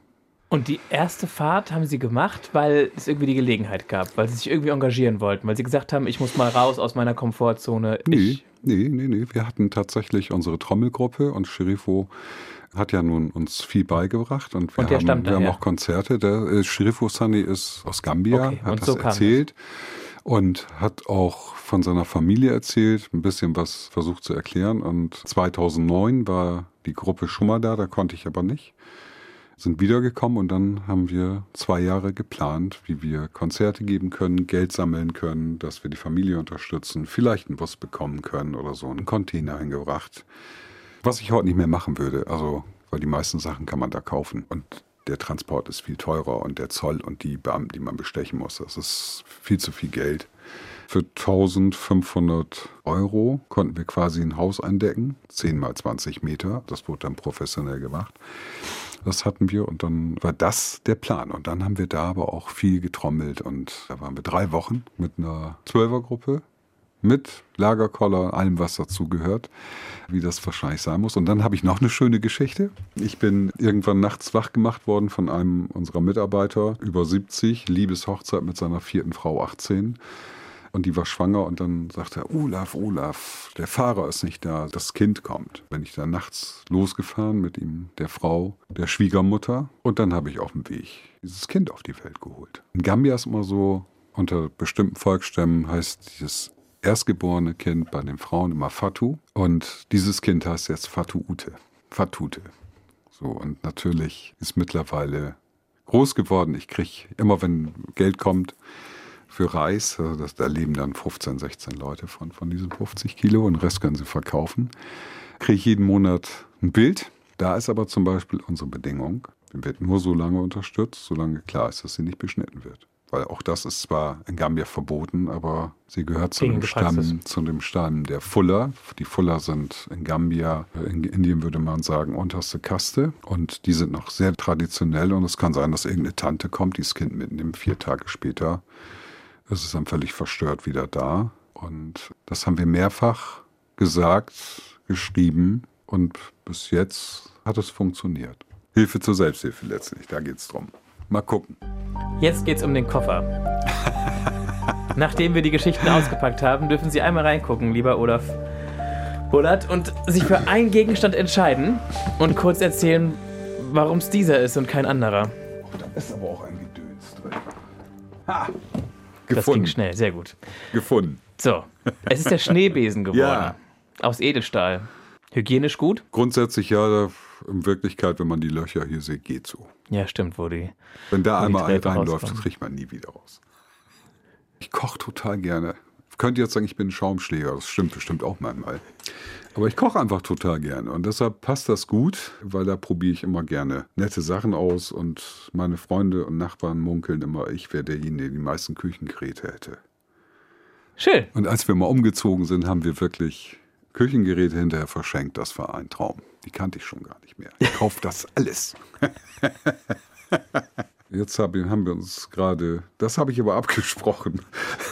Und die erste Fahrt haben Sie gemacht, weil es irgendwie die Gelegenheit gab, weil Sie sich irgendwie engagieren wollten, weil Sie gesagt haben, ich muss mal raus aus meiner Komfortzone. Nee, nee, nee, nee. Wir hatten tatsächlich unsere Trommelgruppe und Sherifo hat ja nun uns viel beigebracht und wir, und haben, wir haben auch Konzerte. Der äh, Sherifo Sunny ist aus Gambia, okay, hat das so erzählt. Und hat auch von seiner Familie erzählt, ein bisschen was versucht zu erklären. Und 2009 war die Gruppe schon mal da, da konnte ich aber nicht sind wiedergekommen und dann haben wir zwei Jahre geplant, wie wir Konzerte geben können, Geld sammeln können, dass wir die Familie unterstützen, vielleicht einen Bus bekommen können oder so, einen Container eingebracht. Was ich heute nicht mehr machen würde, also, weil die meisten Sachen kann man da kaufen und der Transport ist viel teurer und der Zoll und die Beamten, die man bestechen muss, das ist viel zu viel Geld. Für 1500 Euro konnten wir quasi ein Haus eindecken, 10 mal 20 Meter. Das wurde dann professionell gemacht. Das hatten wir und dann war das der Plan. Und dann haben wir da aber auch viel getrommelt und da waren wir drei Wochen mit einer Zwölfergruppe mit Lagerkoller, allem, was dazu gehört, wie das wahrscheinlich sein muss. Und dann habe ich noch eine schöne Geschichte. Ich bin irgendwann nachts wach gemacht worden von einem unserer Mitarbeiter, über 70, Liebeshochzeit mit seiner vierten Frau, 18. Und die war schwanger und dann sagte er, Olaf, Olaf, der Fahrer ist nicht da, das Kind kommt. Bin ich dann nachts losgefahren mit ihm, der Frau, der Schwiegermutter. Und dann habe ich auf dem Weg dieses Kind auf die Welt geholt. In Gambia ist immer so, unter bestimmten Volksstämmen heißt dieses erstgeborene Kind bei den Frauen immer Fatu. Und dieses Kind heißt jetzt Fatu Ute. Fatute. So, und natürlich ist mittlerweile groß geworden. Ich kriege immer, wenn Geld kommt, für Reis. Also das, da leben dann 15, 16 Leute von, von diesen 50 Kilo und den Rest können sie verkaufen. Kriege ich jeden Monat ein Bild. Da ist aber zum Beispiel unsere Bedingung, die wird nur so lange unterstützt, solange klar ist, dass sie nicht beschnitten wird. Weil auch das ist zwar in Gambia verboten, aber sie gehört zu dem, Stamm, zu dem Stamm der Fuller. Die Fuller sind in Gambia, in Indien würde man sagen, unterste Kaste. Und die sind noch sehr traditionell. Und es kann sein, dass irgendeine Tante kommt, die das Kind mitnimmt, vier Tage später es ist dann völlig verstört wieder da. Und das haben wir mehrfach gesagt, geschrieben und bis jetzt hat es funktioniert. Hilfe zur Selbsthilfe letztlich, da geht es drum. Mal gucken. Jetzt geht es um den Koffer. <laughs> Nachdem wir die Geschichten ausgepackt haben, dürfen Sie einmal reingucken, lieber Olaf Bullard, und sich für einen Gegenstand entscheiden und kurz erzählen, warum es dieser ist und kein anderer. Oh, da ist aber auch ein Gedöns drin. Ha! Gefunden. Das ging schnell, sehr gut. Gefunden. So, es ist der Schneebesen <laughs> geworden. Ja. Aus Edelstahl. Hygienisch gut? Grundsätzlich ja, in Wirklichkeit, wenn man die Löcher hier sieht, geht so. Ja, stimmt, wo die. Wenn da einmal ein reinläuft, das kriegt man nie wieder raus. Ich koche total gerne. Ich könnte jetzt sagen, ich bin ein Schaumschläger. Das stimmt bestimmt auch manchmal. Aber ich koche einfach total gerne und deshalb passt das gut, weil da probiere ich immer gerne nette Sachen aus und meine Freunde und Nachbarn munkeln immer, ich wäre derjenige, der die meisten Küchengeräte hätte. Schön. Und als wir mal umgezogen sind, haben wir wirklich Küchengeräte hinterher verschenkt. Das war ein Traum. Die kannte ich schon gar nicht mehr. Ich kaufe das alles. <laughs> Jetzt haben wir uns gerade, das habe ich aber abgesprochen,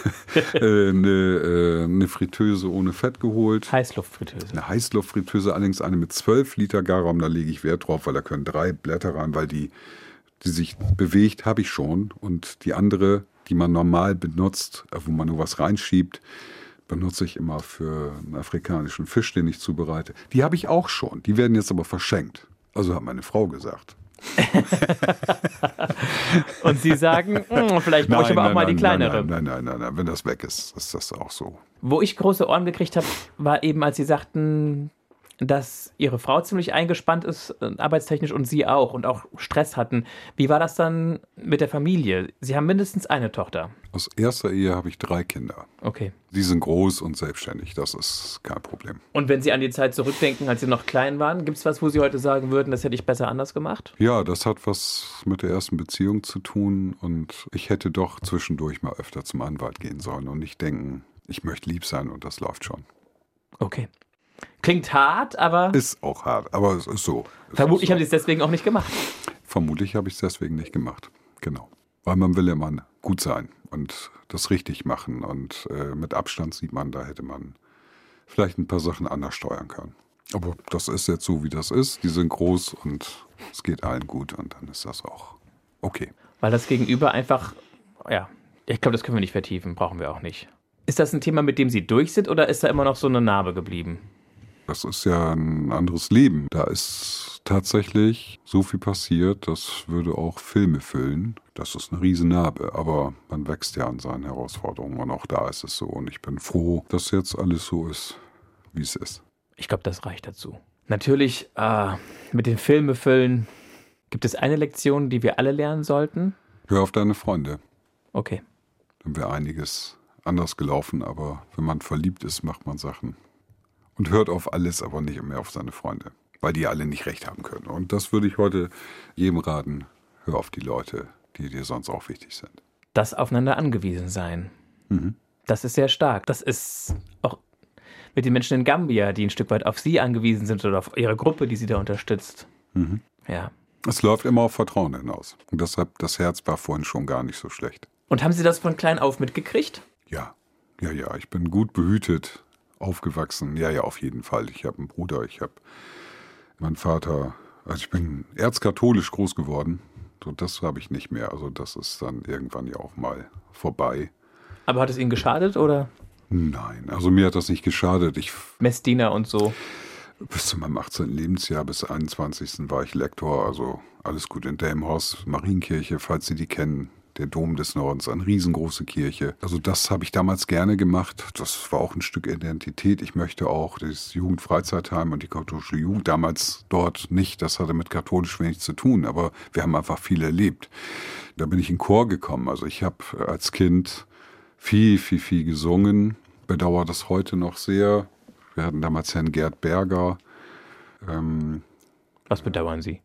<laughs> äh, eine, äh, eine Fritteuse ohne Fett geholt. Heißluftfritteuse. Eine Heißluftfritteuse, allerdings eine mit 12 Liter Garraum. Da lege ich Wert drauf, weil da können drei Blätter rein, weil die, die sich bewegt, habe ich schon. Und die andere, die man normal benutzt, äh, wo man nur was reinschiebt, benutze ich immer für einen afrikanischen Fisch, den ich zubereite. Die habe ich auch schon. Die werden jetzt aber verschenkt. Also hat meine Frau gesagt. <laughs> und Sie sagen, hm, vielleicht brauche ich aber auch mal die kleinere. Nein, nein, nein, nein, wenn das weg ist, ist das auch so. Wo ich große Ohren gekriegt habe, war eben, als Sie sagten, dass ihre Frau ziemlich eingespannt ist, äh, arbeitstechnisch und sie auch und auch Stress hatten. Wie war das dann mit der Familie? Sie haben mindestens eine Tochter. Aus erster Ehe habe ich drei Kinder. Okay. Die sind groß und selbstständig, das ist kein Problem. Und wenn Sie an die Zeit zurückdenken, als Sie noch klein waren, gibt es was, wo Sie heute sagen würden, das hätte ich besser anders gemacht? Ja, das hat was mit der ersten Beziehung zu tun und ich hätte doch zwischendurch mal öfter zum Anwalt gehen sollen und nicht denken, ich möchte lieb sein und das läuft schon. Okay. Klingt hart, aber. Ist auch hart, aber es ist so. Es vermutlich so. haben Sie es deswegen auch nicht gemacht. Vermutlich habe ich es deswegen nicht gemacht. Genau. Weil man will immer gut sein und das richtig machen. Und äh, mit Abstand sieht man, da hätte man vielleicht ein paar Sachen anders steuern können. Aber das ist jetzt so, wie das ist. Die sind groß und es geht allen gut und dann ist das auch okay. Weil das Gegenüber einfach, ja, ich glaube, das können wir nicht vertiefen, brauchen wir auch nicht. Ist das ein Thema, mit dem Sie durch sind oder ist da immer noch so eine Narbe geblieben? Das ist ja ein anderes Leben. Da ist tatsächlich so viel passiert, das würde auch Filme füllen. Das ist eine Riesennarbe, aber man wächst ja an seinen Herausforderungen und auch da ist es so. Und ich bin froh, dass jetzt alles so ist, wie es ist. Ich glaube, das reicht dazu. Natürlich, äh, mit den Filme füllen, gibt es eine Lektion, die wir alle lernen sollten? Hör auf deine Freunde. Okay. Dann wäre einiges anders gelaufen, aber wenn man verliebt ist, macht man Sachen. Und hört auf alles, aber nicht mehr auf seine Freunde, weil die alle nicht recht haben können. Und das würde ich heute jedem raten. Hör auf die Leute, die dir sonst auch wichtig sind. Das aufeinander angewiesen sein. Mhm. Das ist sehr stark. Das ist auch mit den Menschen in Gambia, die ein Stück weit auf sie angewiesen sind oder auf ihre Gruppe, die sie da unterstützt. Mhm. Ja. Es läuft immer auf Vertrauen hinaus. Und deshalb, das Herz war vorhin schon gar nicht so schlecht. Und haben Sie das von klein auf mitgekriegt? Ja, ja, ja. Ich bin gut behütet aufgewachsen. Ja, ja, auf jeden Fall. Ich habe einen Bruder, ich habe meinen Vater, also ich bin erzkatholisch groß geworden. So, das habe ich nicht mehr. Also das ist dann irgendwann ja auch mal vorbei. Aber hat es Ihnen geschadet oder? Nein, also mir hat das nicht geschadet. Ich Messdiener und so. Bis zu meinem 18. Lebensjahr, bis 21. war ich Lektor, also alles gut in Delmhorst, Marienkirche, falls Sie die kennen der Dom des Nordens, eine riesengroße Kirche. Also das habe ich damals gerne gemacht. Das war auch ein Stück Identität. Ich möchte auch das Jugendfreizeitheim und die katholische Jugend damals dort nicht. Das hatte mit katholisch wenig zu tun, aber wir haben einfach viel erlebt. Da bin ich in Chor gekommen. Also ich habe als Kind viel, viel, viel gesungen. Bedauere das heute noch sehr. Wir hatten damals Herrn Gerd Berger. Ähm, Was bedauern Sie?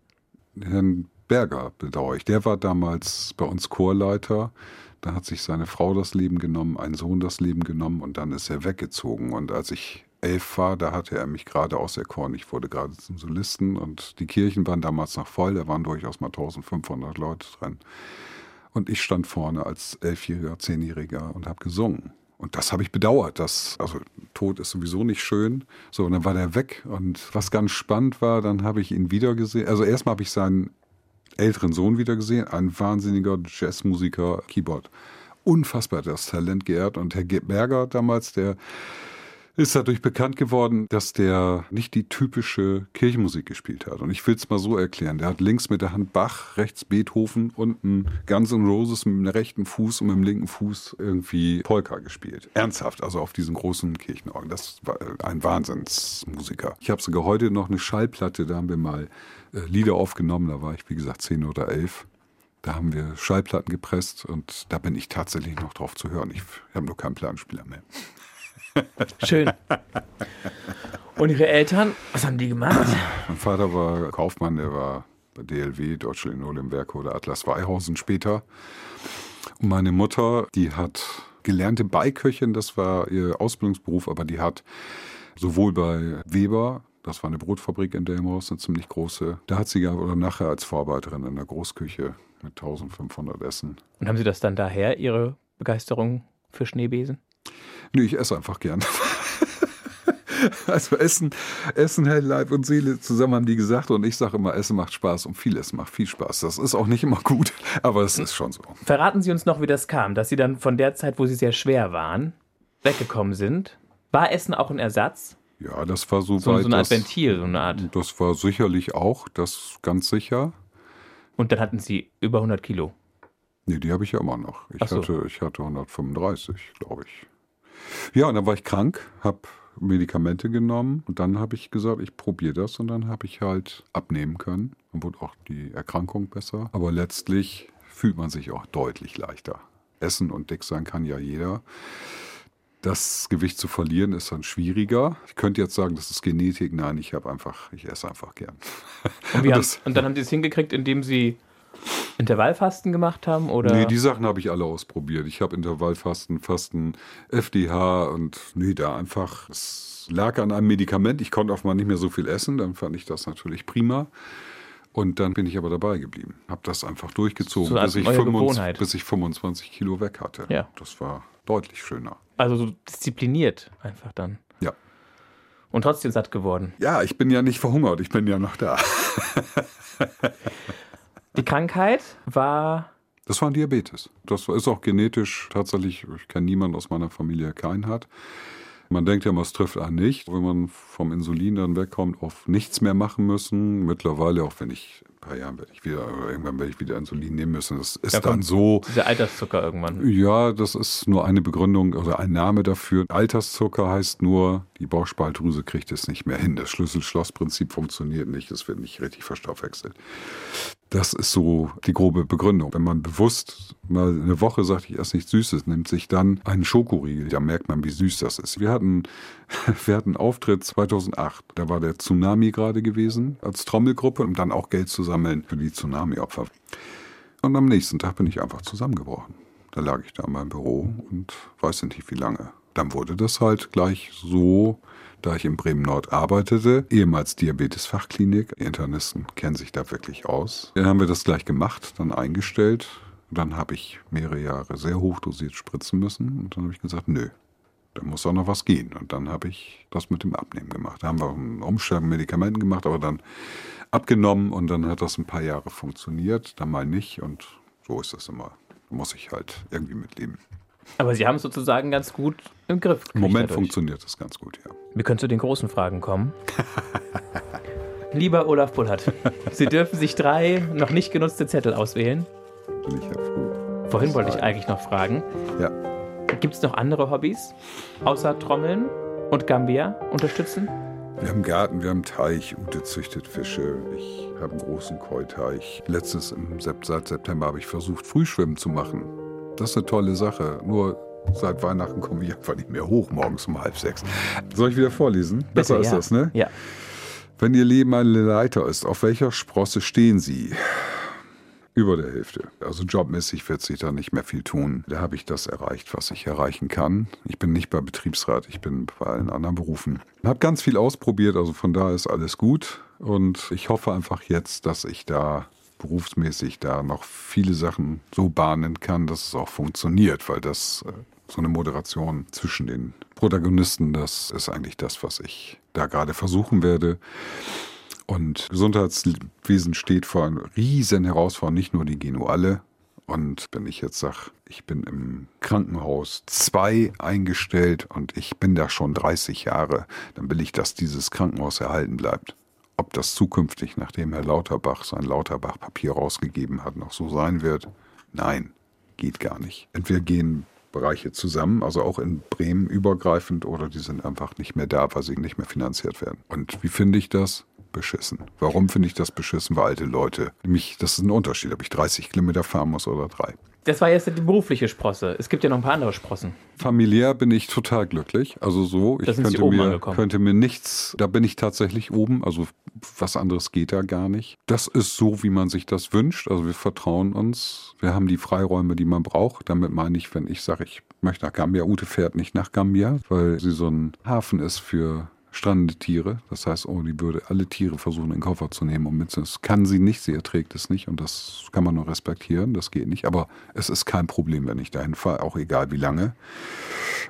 Herrn Berger bedauere ich. Der war damals bei uns Chorleiter. Da hat sich seine Frau das Leben genommen, ein Sohn das Leben genommen und dann ist er weggezogen. Und als ich elf war, da hatte er mich gerade auserkoren. Ich wurde gerade zum Solisten und die Kirchen waren damals noch voll. Da waren durchaus mal 1500 Leute drin. Und ich stand vorne als Elfjähriger, Zehnjähriger und habe gesungen. Und das habe ich bedauert. Das, also Tod ist sowieso nicht schön. So, und dann war der weg. Und was ganz spannend war, dann habe ich ihn wieder gesehen. Also erstmal habe ich seinen älteren Sohn wieder gesehen, ein wahnsinniger Jazzmusiker, Keyboard. Unfassbar das Talent geehrt. Und Herr Berger damals, der ist dadurch bekannt geworden, dass der nicht die typische Kirchenmusik gespielt hat. Und ich will es mal so erklären. Der hat links mit der Hand Bach, rechts Beethoven und ein Guns N' Roses mit dem rechten Fuß und mit dem linken Fuß irgendwie Polka gespielt. Ernsthaft, also auf diesen großen Kirchenorgeln. Das war ein Wahnsinnsmusiker. Ich habe sogar heute noch eine Schallplatte, da haben wir mal äh, Lieder aufgenommen. Da war ich, wie gesagt, zehn oder elf. Da haben wir Schallplatten gepresst und da bin ich tatsächlich noch drauf zu hören. Ich habe nur keinen Plattenspieler mehr. Schön. Und Ihre Eltern, was haben die gemacht? Mein Vater war Kaufmann, der war bei DLW, Deutsche Linoleumwerke oder Atlas Weihausen später. Und meine Mutter, die hat gelernte Beiköchin, das war ihr Ausbildungsberuf, aber die hat Sowohl bei Weber, das war eine Brotfabrik in Delmhorst, eine ziemlich große. Da hat sie ja oder nachher als Vorarbeiterin in der Großküche mit 1500 Essen. Und haben Sie das dann daher, Ihre Begeisterung für Schneebesen? Nee, ich esse einfach gern. <laughs> Also Essen, Essen hält Leib und Seele zusammen, haben die gesagt. Und ich sage immer, Essen macht Spaß und viel Essen macht viel Spaß. Das ist auch nicht immer gut, aber es ist schon so. Verraten Sie uns noch, wie das kam, dass Sie dann von der Zeit, wo Sie sehr schwer waren, weggekommen sind. War Essen auch ein Ersatz? Ja, das war so, So, weit, so eine Art Ventil, so eine Art. das war sicherlich auch, das ganz sicher. Und dann hatten Sie über 100 Kilo. Nee, die habe ich ja immer noch. Ich, so. hatte, ich hatte 135, glaube ich. Ja, und dann war ich krank, habe Medikamente genommen und dann habe ich gesagt, ich probiere das und dann habe ich halt abnehmen können. Dann wurde auch die Erkrankung besser. Aber letztlich fühlt man sich auch deutlich leichter. Essen und dick sein kann ja jeder. Das Gewicht zu verlieren ist dann schwieriger. Ich könnte jetzt sagen, das ist Genetik. Nein, ich habe einfach, ich esse einfach gern. Und, <laughs> Und haben, und dann haben Sie es hingekriegt, indem Sie Intervallfasten gemacht haben? Oder? Nee, die Sachen habe ich alle ausprobiert. Ich habe Intervallfasten, Fasten, FDH und nee, da einfach. Es lag an einem Medikament. Ich konnte auf mal nicht mehr so viel essen. Dann fand ich das natürlich prima. Und dann bin ich aber dabei geblieben. Habe das einfach durchgezogen, So Art bis, ich neue 25, Gewohnheit. bis ich 25 Kilo weg hatte. Ja. Das war deutlich schöner. Also so diszipliniert einfach dann. Ja. Und trotzdem satt geworden. Ja, ich bin ja nicht verhungert. Ich bin ja noch da. <laughs> Die Krankheit war Das war ein Diabetes. Das ist auch genetisch tatsächlich, ich kenne niemanden aus meiner Familie, der keinen hat. Man denkt ja immer, es trifft einen nicht. Wenn man vom Insulin dann wegkommt, auf nichts mehr machen müssen. Mittlerweile, auch wenn ich paar Jahren werde ich wieder, irgendwann werde ich wieder Insulin nehmen müssen. Das ist Da dann so. dieser Alterszucker irgendwann. Ja, das ist nur eine Begründung oder ein Name dafür. Alterszucker heißt nur, die Bauchspeicheldrüse kriegt es nicht mehr hin. Das Schlüssel-Schloss-Prinzip funktioniert nicht, es wird nicht richtig verstoffwechselt. Das ist so die grobe Begründung. Wenn man bewusst mal eine Woche sagt, ich esse nichts Süßes, nimmt sich dann einen Schokoriegel, da merkt man, wie süß das ist. Wir hatten, <laughs> wir hatten einen Auftritt 2008, da war der Tsunami gerade gewesen als Trommelgruppe, um dann auch Geld zu sammeln für die Tsunami-Opfer. Und am nächsten Tag bin ich einfach zusammengebrochen. Da lag ich da in meinem Büro und weiß nicht wie lange. Dann wurde das halt gleich so, da ich in Bremen-Nord arbeitete, ehemals Diabetes-Fachklinik. Internisten kennen sich da wirklich aus. Dann haben wir das gleich gemacht, dann eingestellt. Dann habe ich mehrere Jahre sehr hochdosiert spritzen müssen. Und dann habe ich gesagt, nö, da muss auch noch was gehen. Und dann habe ich das mit dem Abnehmen gemacht. Da haben wir einen mit Medikamenten gemacht, aber dann abgenommen und dann hat das ein paar Jahre funktioniert, dann mal nicht und so ist das immer. Da muss ich halt irgendwie mitleben. Aber Sie haben es sozusagen ganz gut im Griff. Im Moment dadurch. funktioniert das ganz gut, ja. Wir können zu den großen Fragen kommen. <laughs> Lieber Olaf Bullert, Sie dürfen sich drei noch nicht genutzte Zettel auswählen. Bin ich ja froh. Vorhin wollte ich eigentlich noch fragen, Ja. gibt es noch andere Hobbys außer Trommeln und Gambia unterstützen? Wir haben Garten, wir haben Teich, Ute züchtet Fische. Ich habe einen großen Keuteich. Letztes im seit September habe ich versucht, Frühschwimmen zu machen. Das ist eine tolle Sache. Nur seit Weihnachten komme ich einfach nicht mehr hoch morgens um halb sechs. Soll ich wieder vorlesen? Besser Bitte, ist ja. das, ne? Ja. Wenn Ihr Leben eine Leiter ist, auf welcher Sprosse stehen Sie? Über der Hälfte. Also jobmäßig wird sich da nicht mehr viel tun. Da habe ich das erreicht, was ich erreichen kann. Ich bin nicht bei Betriebsrat, ich bin bei allen anderen Berufen. Habe ganz viel ausprobiert, also von daher ist alles gut. Und ich hoffe einfach jetzt, dass ich da berufsmäßig da noch viele Sachen so bahnen kann, dass es auch funktioniert, weil das äh, so eine Moderation zwischen den Protagonisten, das ist eigentlich das, was ich da gerade versuchen werde. Und Gesundheitswesen steht vor einer riesen Herausforderung, nicht nur die alle. Und wenn ich jetzt sage, ich bin im Krankenhaus 2 eingestellt und ich bin da schon 30 Jahre, dann will ich, dass dieses Krankenhaus erhalten bleibt. Ob das zukünftig, nachdem Herr Lauterbach sein Lauterbach-Papier rausgegeben hat, noch so sein wird? Nein, geht gar nicht. Entweder gehen Bereiche zusammen, also auch in Bremen übergreifend, oder die sind einfach nicht mehr da, weil sie nicht mehr finanziert werden. Und wie finde ich das? Beschissen. Warum finde ich das beschissen? Weil alte Leute, mich, das ist ein Unterschied, ob ich 30 Kilometer fahren muss oder drei. Das war jetzt die berufliche Sprosse. Es gibt ja noch ein paar andere Sprossen. Familiär bin ich total glücklich. Also so, ich könnte mir, angekommen. könnte mir nichts, da bin ich tatsächlich oben. Also was anderes geht da gar nicht. Das ist so, wie man sich das wünscht. Also wir vertrauen uns. Wir haben die Freiräume, die man braucht. Damit meine ich, wenn ich sage, ich möchte nach Gambia, Ute fährt nicht nach Gambia, weil sie so ein Hafen ist für strandende Tiere. Das heißt, oh, die würde alle Tiere versuchen, in den Koffer zu nehmen und mitzunehmen. Das kann sie nicht, sie erträgt es nicht und das kann man nur respektieren, das geht nicht. Aber es ist kein Problem, wenn ich dahin fahre, auch egal wie lange.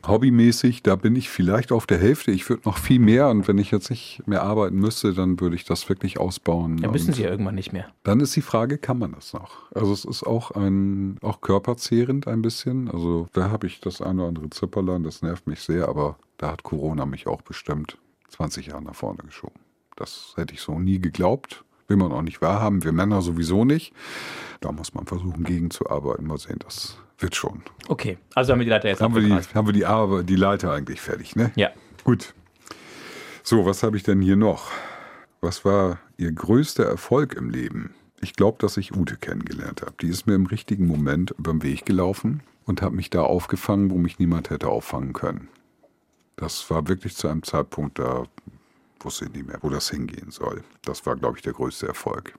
Hobbymäßig, da bin ich vielleicht auf der Hälfte. Ich würde noch viel mehr und wenn ich jetzt nicht mehr arbeiten müsste, dann würde ich das wirklich ausbauen. Ja, müssen Sie ja irgendwann nicht mehr. Dann ist die Frage, kann man das noch? Also es ist auch ein, auch körperzehrend ein bisschen. Also da habe ich das eine oder andere Zipperlein, das nervt mich sehr, aber da hat Corona mich auch bestimmt 20 Jahre nach vorne geschoben. Das hätte ich so nie geglaubt. Will man auch nicht wahrhaben. Wir Männer sowieso nicht. Da muss man versuchen, gegenzuarbeiten. Mal sehen, das wird schon. Okay, also haben wir die Leiter jetzt haben wir die, haben wir die, aber die Leiter eigentlich fertig, ne? Ja. Gut. So, was habe ich denn hier noch? Was war Ihr größter Erfolg im Leben? Ich glaube, dass ich Ute kennengelernt habe. Die ist mir im richtigen Moment über den Weg gelaufen und hat mich da aufgefangen, wo mich niemand hätte auffangen können. Das war wirklich zu einem Zeitpunkt, da wusste ich nicht mehr, wo das hingehen soll. Das war, glaube ich, der größte Erfolg.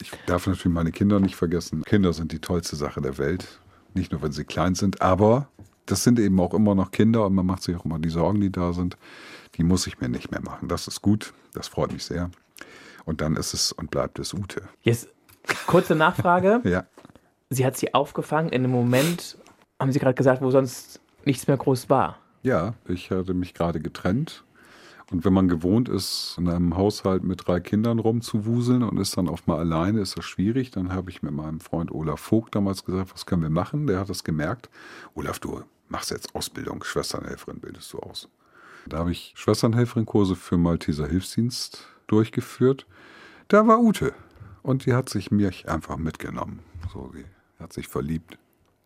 Ich darf natürlich meine Kinder nicht vergessen. Kinder sind die tollste Sache der Welt. Nicht nur, wenn sie klein sind, aber das sind eben auch immer noch Kinder und man macht sich auch immer die Sorgen, die da sind. Die muss ich mir nicht mehr machen. Das ist gut. Das freut mich sehr. Und dann ist es und bleibt es Ute. Jetzt kurze Nachfrage. <laughs> ja. Sie hat sie aufgefangen in einem Moment, haben Sie gerade gesagt, wo sonst nichts mehr groß war. Ja, ich hatte mich gerade getrennt. Und wenn man gewohnt ist, in einem Haushalt mit drei Kindern rumzuwuseln und ist dann oft mal alleine, ist das schwierig. Dann habe ich mit meinem Freund Olaf Vogt damals gesagt, was können wir machen? Der hat das gemerkt. Olaf, du machst jetzt Ausbildung, Schwesternhelferin bildest du aus. Da habe ich Schwesternhelferin-Kurse für Malteser Hilfsdienst durchgeführt. Da war Ute. Und die hat sich mich einfach mitgenommen. So, sie hat sich verliebt.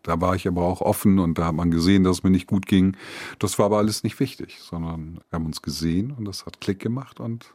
Da war ich aber auch offen und da hat man gesehen, dass es mir nicht gut ging. Das war aber alles nicht wichtig, sondern wir haben uns gesehen und das hat Klick gemacht und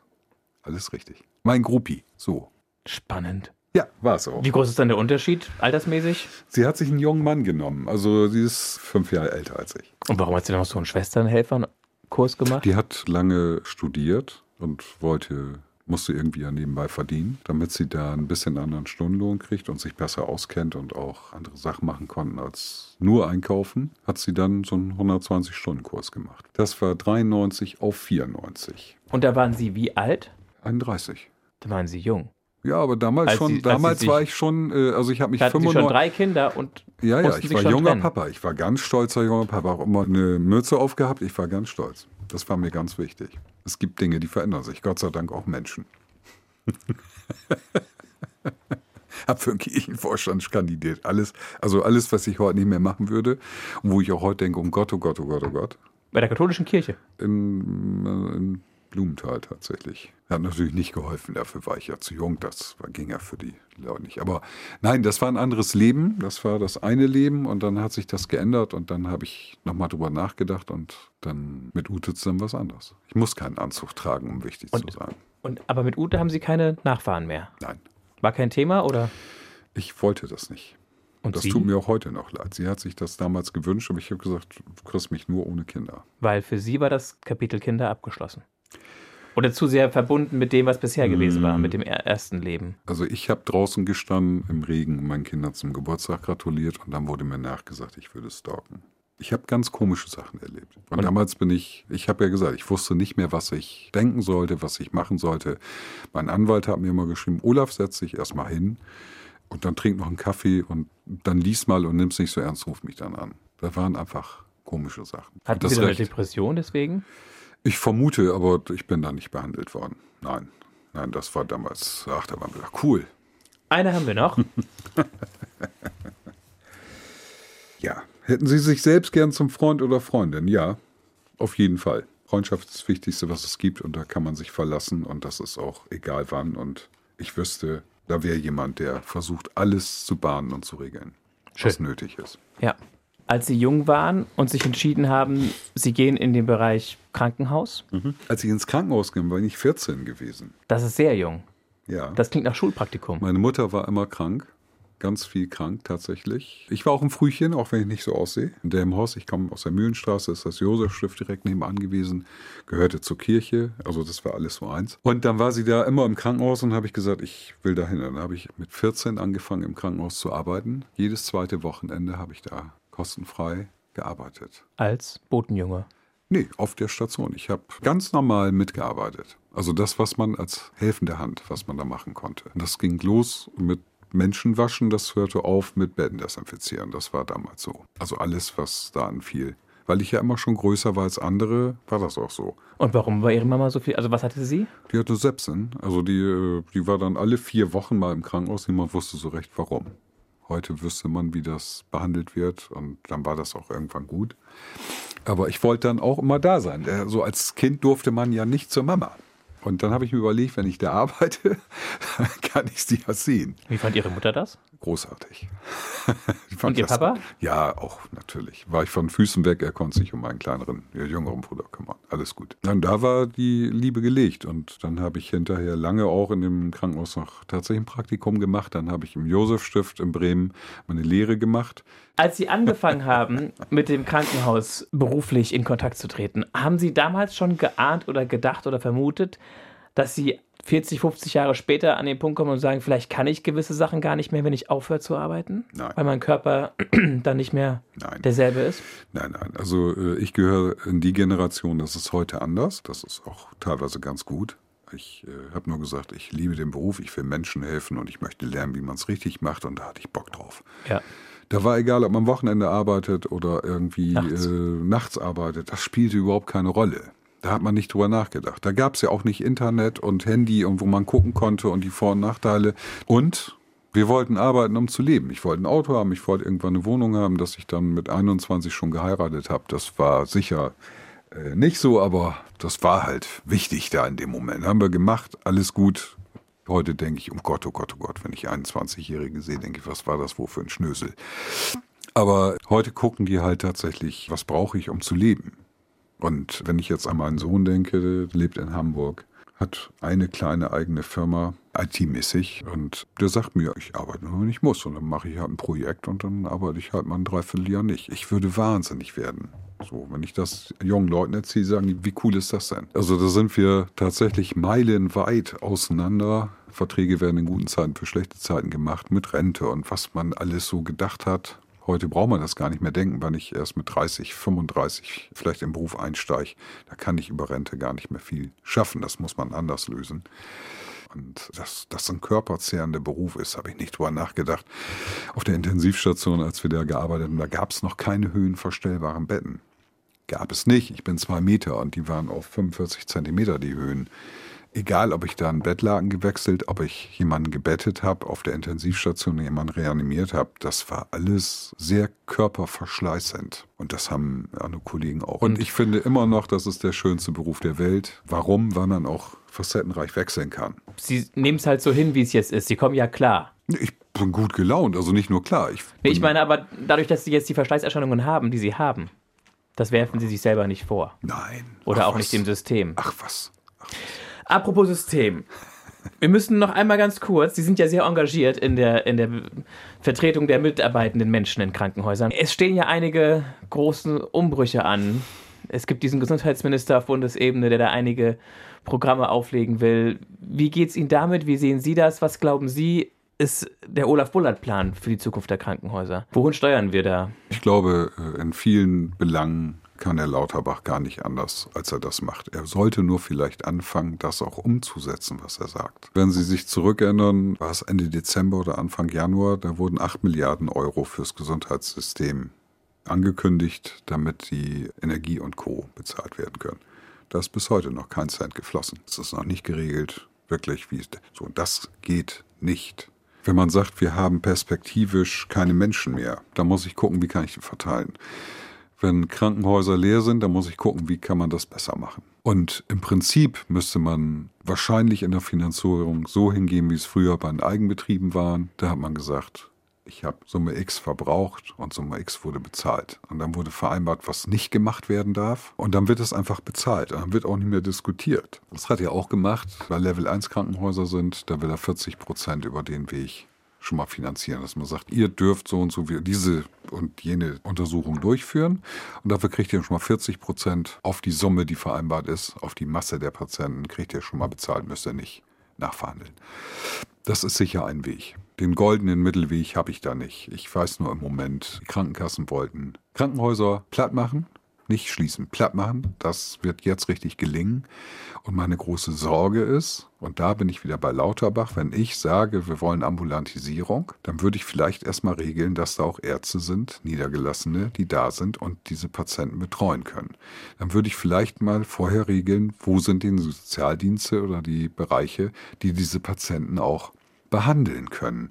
alles richtig. Mein Gruppi, so. Spannend. Ja, war es auch. Wie groß ist dann der Unterschied altersmäßig? Sie hat sich einen jungen Mann genommen. Also sie ist fünf Jahre älter als ich. Und warum hat sie dann noch so einen Schwesternhelferkurs gemacht? Die hat lange studiert und wollte musste irgendwie ja nebenbei verdienen, damit sie da ein bisschen anderen Stundenlohn kriegt und sich besser auskennt und auch andere Sachen machen konnten als nur einkaufen, hat sie dann so einen 120-Stunden-Kurs gemacht. Das war 93 auf 94. Und da waren Sie wie alt? 31. Da waren Sie jung. Ja, aber damals als schon, sie, damals war ich schon, äh, also ich habe mich 95. Sie schon drei Kinder und Ja, ja, ich war junger trennen. Papa. Ich war ganz stolzer junger Papa. Auch immer eine Mütze aufgehabt. Ich war ganz stolz. Das war mir ganz wichtig. Es gibt Dinge, die verändern sich. Gott sei Dank auch Menschen. <laughs> Hab für einen Kirchenvorstand kandidiert. Alles, also alles, was ich heute nicht mehr machen würde. Und wo ich auch heute denke, um Gott, oh Gott, oh Gott, oh Gott. Bei der katholischen Kirche? In, in Blumenthal tatsächlich. Hat natürlich nicht geholfen, dafür war ich ja zu jung, das ging ja für die Leute nicht. Aber nein, das war ein anderes Leben, das war das eine Leben und dann hat sich das geändert und dann habe ich nochmal drüber nachgedacht und dann mit Ute zusammen was anderes. Ich muss keinen Anzug tragen, um wichtig und, zu sein. Und, aber mit Ute haben Sie keine Nachfahren mehr? Nein. War kein Thema oder? Ich wollte das nicht. Und das Sie? tut mir auch heute noch leid. Sie hat sich das damals gewünscht, aber ich habe gesagt, du kriegst mich nur ohne Kinder. Weil für Sie war das Kapitel Kinder abgeschlossen. Oder zu sehr verbunden mit dem, was bisher gewesen war, mit dem ersten Leben. Also ich habe draußen gestanden im Regen und meinen Kindern zum Geburtstag gratuliert und dann wurde mir nachgesagt, ich würde stalken. Ich habe ganz komische Sachen erlebt. Und, und damals bin ich, ich habe ja gesagt, ich wusste nicht mehr, was ich denken sollte, was ich machen sollte. Mein Anwalt hat mir immer geschrieben, Olaf, setz dich erstmal hin und dann trink noch einen Kaffee und dann lies mal und nimm's nicht so ernst, ruf mich dann an. Da waren einfach komische Sachen. Hatten Sie eine Depression deswegen? Ich vermute, aber ich bin da nicht behandelt worden. Nein, nein, das war damals, ach, da waren wir cool. Eine haben wir noch. <laughs> ja, hätten Sie sich selbst gern zum Freund oder Freundin? Ja, auf jeden Fall. Freundschaft ist das Wichtigste, was es gibt und da kann man sich verlassen und das ist auch egal wann und ich wüsste, da wäre jemand, der versucht, alles zu bahnen und zu regeln, Schön. was nötig ist. Ja als Sie jung waren und sich entschieden haben, Sie gehen in den Bereich Krankenhaus? Mhm. Als ich ins Krankenhaus ging, war ich 14 gewesen. Das ist sehr jung. Ja. Das klingt nach Schulpraktikum. Meine Mutter war immer krank ganz viel krank tatsächlich. Ich war auch ein Frühchen, auch wenn ich nicht so aussehe. In dem Haus, ich komme aus der Mühlenstraße, ist das Josefstift direkt nebenan gewesen, gehörte zur Kirche, also das war alles so eins. Und dann war sie da immer im Krankenhaus und habe ich gesagt, ich will dahin. Dann habe ich mit 14 angefangen im Krankenhaus zu arbeiten. Jedes zweite Wochenende habe ich da kostenfrei gearbeitet. Als Botenjunge? Nee, auf der Station. Ich habe ganz normal mitgearbeitet. Also das, was man als helfende Hand, was man da machen konnte. Das ging los mit Menschen waschen, das hörte auf mit Betten desinfizieren. Das war damals so. Also alles, was da anfiel. Weil ich ja immer schon größer war als andere, war das auch so. Und warum war Ihre Mama so viel? Also was hatte sie? Die hatte Sepsen. Also die, äh, die war dann alle vier Wochen mal im Krankenhaus. Niemand wusste so recht warum. Heute wüsste man, wie das behandelt wird und dann war das auch irgendwann gut. Aber ich wollte dann auch immer da sein. Äh, so als Kind durfte man ja nicht zur Mama. Und dann habe ich mir überlegt, wenn ich da <laughs> arbeite, <laughs> kann ich sie ja sehen. Wie fand Ihre Mutter das? Großartig. <laughs> Und Ihr Papa? Ja, auch natürlich. War ich von Füßen weg, er konnte sich um meinen kleineren, jüngeren Bruder kümmern. Alles gut. Dann da war die Liebe gelegt und dann habe ich hinterher lange auch in dem Krankenhaus noch tatsächlich ein Praktikum gemacht. Dann habe ich im Josefstift in Bremen meine Lehre gemacht. Als Sie angefangen haben, <laughs> mit dem Krankenhaus beruflich in Kontakt zu treten, haben Sie damals schon geahnt oder gedacht oder vermutet, dass Sie 40, 50 Jahre später an den Punkt kommen und sagen, vielleicht kann ich gewisse Sachen gar nicht mehr, wenn ich aufhöre zu arbeiten? Nein. Weil mein Körper <clears throat> dann nicht mehr nein. derselbe ist? Nein, nein. Also äh, ich gehöre in die Generation, das ist heute anders. Das ist auch teilweise ganz gut. Ich äh, habe nur gesagt, ich liebe den Beruf, ich will Menschen helfen und ich möchte lernen, wie man es richtig macht und da hatte ich Bock drauf. Ja. Da war egal, ob man am Wochenende arbeitet oder irgendwie Nachts. Äh, nachts arbeitet, das spielte überhaupt keine Rolle. Da hat man nicht drüber nachgedacht. Da gab es ja auch nicht Internet und Handy und wo man gucken konnte und die Vor- und Nachteile. Und wir wollten arbeiten, um zu leben. Ich wollte ein Auto haben, ich wollte irgendwann eine Wohnung haben, dass ich dann mit 21 schon geheiratet habe. Das war sicher äh, nicht so, aber das war halt wichtig da in dem Moment. Haben wir gemacht, alles gut. Heute denke ich, um Gott, oh Gott, oh Gott, wenn ich 21-Jährige sehe, denke ich, was war das wohl für ein Schnösel. Aber heute gucken die halt tatsächlich, was brauche ich, um zu leben. Und wenn ich jetzt an meinen Sohn denke, der lebt in Hamburg, hat eine kleine eigene Firma, IT-mäßig, und der sagt mir, ich arbeite nur, wenn ich muss. Und dann mache ich halt ein Projekt und dann arbeite ich halt mal ein Dreivierteljahr nicht. Ich würde wahnsinnig werden. So, wenn ich das jungen Leuten erzähle, sagen die, wie cool ist das denn? Also da sind wir tatsächlich meilenweit auseinander. Verträge werden in guten Zeiten für schlechte Zeiten gemacht mit Rente und was man alles so gedacht hat. Heute braucht man das gar nicht mehr denken, wenn ich erst mit 30, 35 vielleicht im Beruf einsteige. Da kann ich über Rente gar nicht mehr viel schaffen. Das muss man anders lösen. Und dass das ein körperzehrender Beruf ist, habe ich nicht drüber nachgedacht. Auf der Intensivstation, als wir da gearbeitet haben, da gab es noch keine höhenverstellbaren Betten. Gab es nicht. Ich bin zwei Meter und die waren auf 45 Zentimeter die Höhen. Egal, ob ich da einen Bettlaken gewechselt, ob ich jemanden gebettet habe, auf der Intensivstation jemanden reanimiert habe, das war alles sehr körperverschleißend. Und das haben andere Kollegen auch. Und ich finde immer noch, das ist der schönste Beruf der Welt. Warum? Weil man auch facettenreich wechseln kann. Sie nehmen es halt so hin, wie es jetzt ist. Sie kommen ja klar. Ich bin gut gelaunt, also nicht nur klar. Ich, Nee, ich meine aber, dadurch, dass Sie jetzt die Verschleißerscheinungen haben, die Sie haben, das werfen Sie sich selber nicht vor. Nein. Oder Ach, auch was? nicht dem System. Ach was. Apropos System. Wir müssen noch einmal ganz kurz, Sie sind ja sehr engagiert in der, in der Vertretung der mitarbeitenden Menschen in Krankenhäusern. Es stehen ja einige große Umbrüche an. Es gibt diesen Gesundheitsminister auf Bundesebene, der da einige Programme auflegen will. Wie geht es Ihnen damit? Wie sehen Sie das? Was glauben Sie, ist der Olaf-Bullard-Plan für die Zukunft der Krankenhäuser? Wohin steuern wir da? Ich glaube, äh, in vielen Belangen kann Herr Lauterbach gar nicht anders, als er das macht. Er sollte nur vielleicht anfangen, das auch umzusetzen, was er sagt. Wenn Sie sich zurückerinnern, war es Ende Dezember oder Anfang Januar, da wurden 8 Milliarden Euro fürs Gesundheitssystem angekündigt, damit die Energie und Co. bezahlt werden können. Da ist bis heute noch kein Cent geflossen. Es ist noch nicht geregelt, wirklich, wie es. So, das geht nicht. Wenn man sagt, wir haben perspektivisch keine Menschen mehr, dann muss ich gucken, wie kann ich die verteilen. Wenn Krankenhäuser leer sind, dann muss ich gucken, wie kann man das besser machen. Und im Prinzip müsste man wahrscheinlich in der Finanzierung so hingehen, wie es früher bei den Eigenbetrieben waren. Da hat man gesagt, ich habe Summe X verbraucht und Summe X wurde bezahlt. Und dann wurde vereinbart, was nicht gemacht werden darf. Und dann wird es einfach bezahlt. Und dann wird auch nicht mehr diskutiert. Das hat er auch gemacht, weil Level 1 Krankenhäuser sind. Da will er 40 Prozent über den Weg schon mal finanzieren, dass man sagt, ihr dürft so und so wie diese und jene Untersuchung durchführen und dafür kriegt ihr schon mal 40 Prozent auf die Summe, die vereinbart ist, auf die Masse der Patienten, kriegt ihr schon mal bezahlt, müsst ihr nicht nachverhandeln. Das ist sicher ein Weg. Den goldenen Mittelweg habe ich da nicht. Ich weiß nur im Moment, die Krankenkassen wollten Krankenhäuser platt machen, nicht schließen, platt machen. Das wird jetzt richtig gelingen. Und meine große Sorge ist, und da bin ich wieder bei Lauterbach, wenn ich sage, wir wollen Ambulantisierung, dann würde ich vielleicht erstmal regeln, dass da auch Ärzte sind, Niedergelassene, die da sind und diese Patienten betreuen können. Dann würde ich vielleicht mal vorher regeln, wo sind die Sozialdienste oder die Bereiche, die diese Patienten auch behandeln können.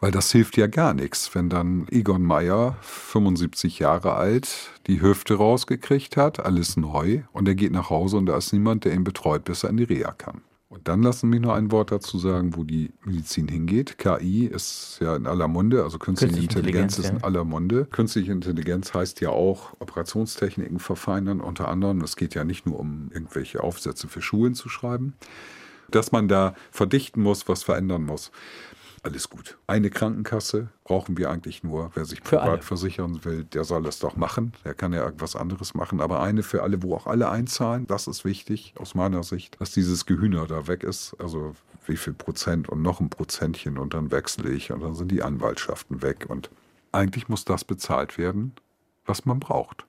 Weil das hilft ja gar nichts, wenn dann Egon Meyer, 75 Jahre alt, die Hüfte rausgekriegt hat, alles neu, und er geht nach Hause und da ist niemand, der ihn betreut, bis er in die Reha kann. Und dann lassen mich noch ein Wort dazu sagen, wo die Medizin hingeht. KI ist ja in aller Munde, also künstliche, künstliche Intelligenz, Intelligenz, ist in aller Munde. Künstliche Intelligenz heißt ja auch Operationstechniken verfeinern, unter anderem. Es geht ja nicht nur um irgendwelche Aufsätze für Schulen zu schreiben, dass man da verdichten muss, was verändern muss alles gut. Eine Krankenkasse brauchen wir eigentlich nur. Wer sich privat versichern will, der soll das doch machen. Der kann ja irgendwas anderes machen. Aber eine für alle, wo auch alle einzahlen, das ist wichtig aus meiner Sicht, dass dieses Gehühner da weg ist. Also wie viel Prozent und noch ein Prozentchen und dann wechsle ich und dann sind die Anwaltschaften weg. Und eigentlich muss das bezahlt werden, was man braucht.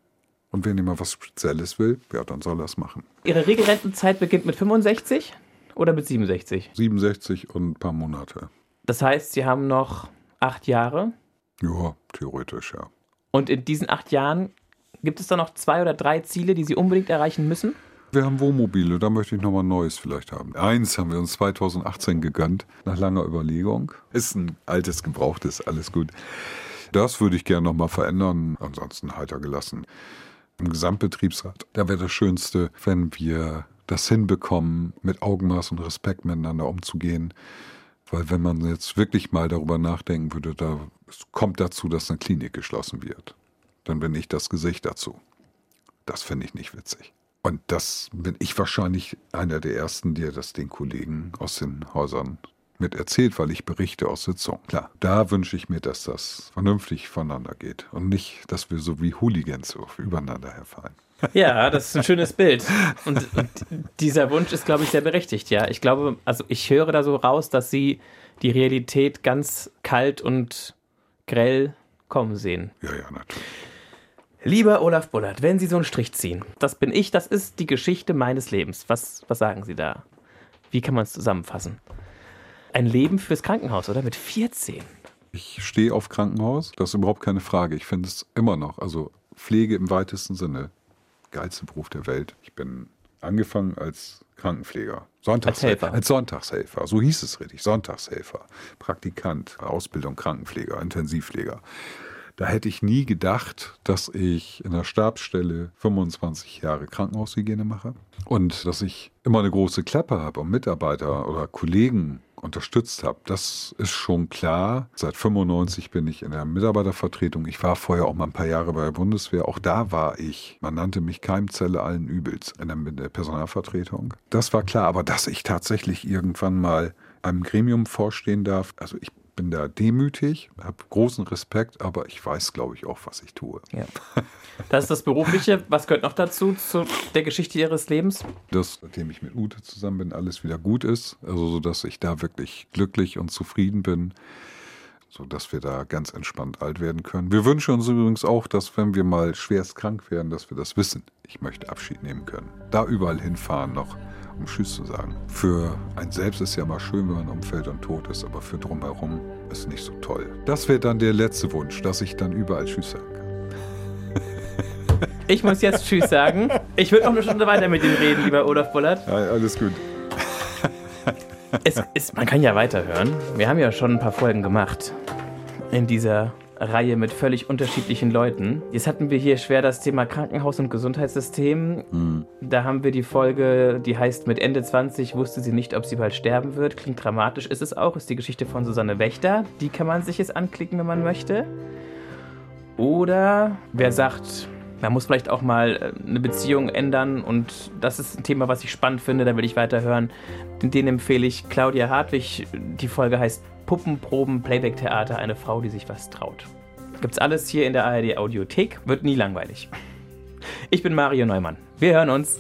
Und wenn jemand was Spezielles will, ja, dann soll er es machen. Ihre Regelrentenzeit beginnt mit 65 oder mit 67? 67 und ein paar Monate. Das heißt, Sie haben noch acht Jahre? Ja, theoretisch, ja. Und in diesen acht Jahren gibt es da noch zwei oder drei Ziele, die Sie unbedingt erreichen müssen? Wir haben Wohnmobile, da möchte ich nochmal ein neues vielleicht haben. Eins haben wir uns 2018 gegönnt, nach langer Überlegung. Ist ein altes, gebrauchtes, alles gut. Das würde ich gerne nochmal verändern, ansonsten heiter gelassen. Im Gesamtbetriebsrat, da wäre das Schönste, wenn wir das hinbekommen, mit Augenmaß und Respekt miteinander umzugehen. Weil wenn man jetzt wirklich mal darüber nachdenken würde, da es kommt dazu, dass eine Klinik geschlossen wird, dann bin ich das Gesicht dazu. Das finde ich nicht witzig. Und das bin ich wahrscheinlich einer der ersten, der das den Kollegen aus den Häusern mit erzählt, weil ich berichte aus Sitzungen. Klar, da wünsche ich mir, dass das vernünftig voneinander geht und nicht, dass wir so wie Hooligans übereinander herfallen. Ja, das ist ein schönes Bild. Und, und dieser Wunsch ist, glaube ich, sehr berechtigt, ja. Ich glaube, also ich höre da so raus, dass Sie die Realität ganz kalt und grell kommen sehen. Ja, ja, natürlich. Lieber Olaf Bullard, wenn Sie so einen Strich ziehen, das bin ich, das ist die Geschichte meines Lebens. Was, was sagen Sie da? Wie kann man es zusammenfassen? Ein Leben fürs Krankenhaus, oder? Mit 14. Ich stehe auf Krankenhaus, das ist überhaupt keine Frage. Ich finde es immer noch, also Pflege im weitesten Sinne, geilste Beruf der Welt. Ich bin angefangen als Krankenpfleger. Sonntagshelfer. Als, als Sonntagshelfer. So hieß es richtig. Sonntagshelfer. Praktikant. Ausbildung Krankenpfleger, Intensivpfleger. Da hätte ich nie gedacht, dass ich in der Stabsstelle 25 Jahre Krankenhaushygiene mache und dass ich immer eine große Klappe habe und Mitarbeiter oder Kollegen unterstützt habe. Das ist schon klar. Seit 95 bin ich in der Mitarbeitervertretung. Ich war vorher auch mal ein paar Jahre bei der Bundeswehr. Auch da war ich. Man nannte mich Keimzelle allen Übels in der Personalvertretung. Das war klar. Aber dass ich tatsächlich irgendwann mal einem Gremium vorstehen darf, also ich bin da demütig, habe großen Respekt, aber ich weiß, glaube ich, auch, was ich tue. Ja. Das ist das Berufliche. Was gehört noch dazu, zu der Geschichte Ihres Lebens? Dass, seitdem ich mit Ute zusammen bin, alles wieder gut ist. Also, so dass ich da wirklich glücklich und zufrieden bin, sodass wir da ganz entspannt alt werden können. Wir wünschen uns übrigens auch, dass, wenn wir mal schwerst krank werden, dass wir das wissen. Ich möchte Abschied nehmen können. Da überall hinfahren noch um Tschüss zu sagen. Für ein selbst ist ja mal schön, wenn man umfällt und tot ist, aber für drumherum ist nicht so toll. Das wäre dann der letzte Wunsch, dass ich dann überall Tschüss sagen kann. Ich muss jetzt Tschüss sagen. Ich würde noch eine Stunde weiter mit ihm reden, lieber Olaf Bullert. Ja, alles gut. Es ist, man kann ja weiterhören. Wir haben ja schon ein paar Folgen gemacht in dieser Reihe mit völlig unterschiedlichen Leuten. Jetzt hatten wir hier schwer das Thema Krankenhaus und Gesundheitssystem. Mhm. Da haben wir die Folge, die heißt mit Ende 20 wusste sie nicht, ob sie bald sterben wird. Klingt dramatisch, ist es auch. Ist die Geschichte von Susanne Wächter. Die kann man sich jetzt anklicken, wenn man möchte. Oder wer sagt, man muss vielleicht auch mal äh, eine Beziehung ändern und das ist ein Thema, was ich spannend finde, da will ich weiterhören. Den empfehle ich Claudia Hartwig. Die Folge heißt Puppenproben, Playback-Theater, eine Frau, die sich was traut. Gibt's alles hier in der ARD Audiothek, wird nie langweilig. Ich bin Mario Neumann. Wir hören uns.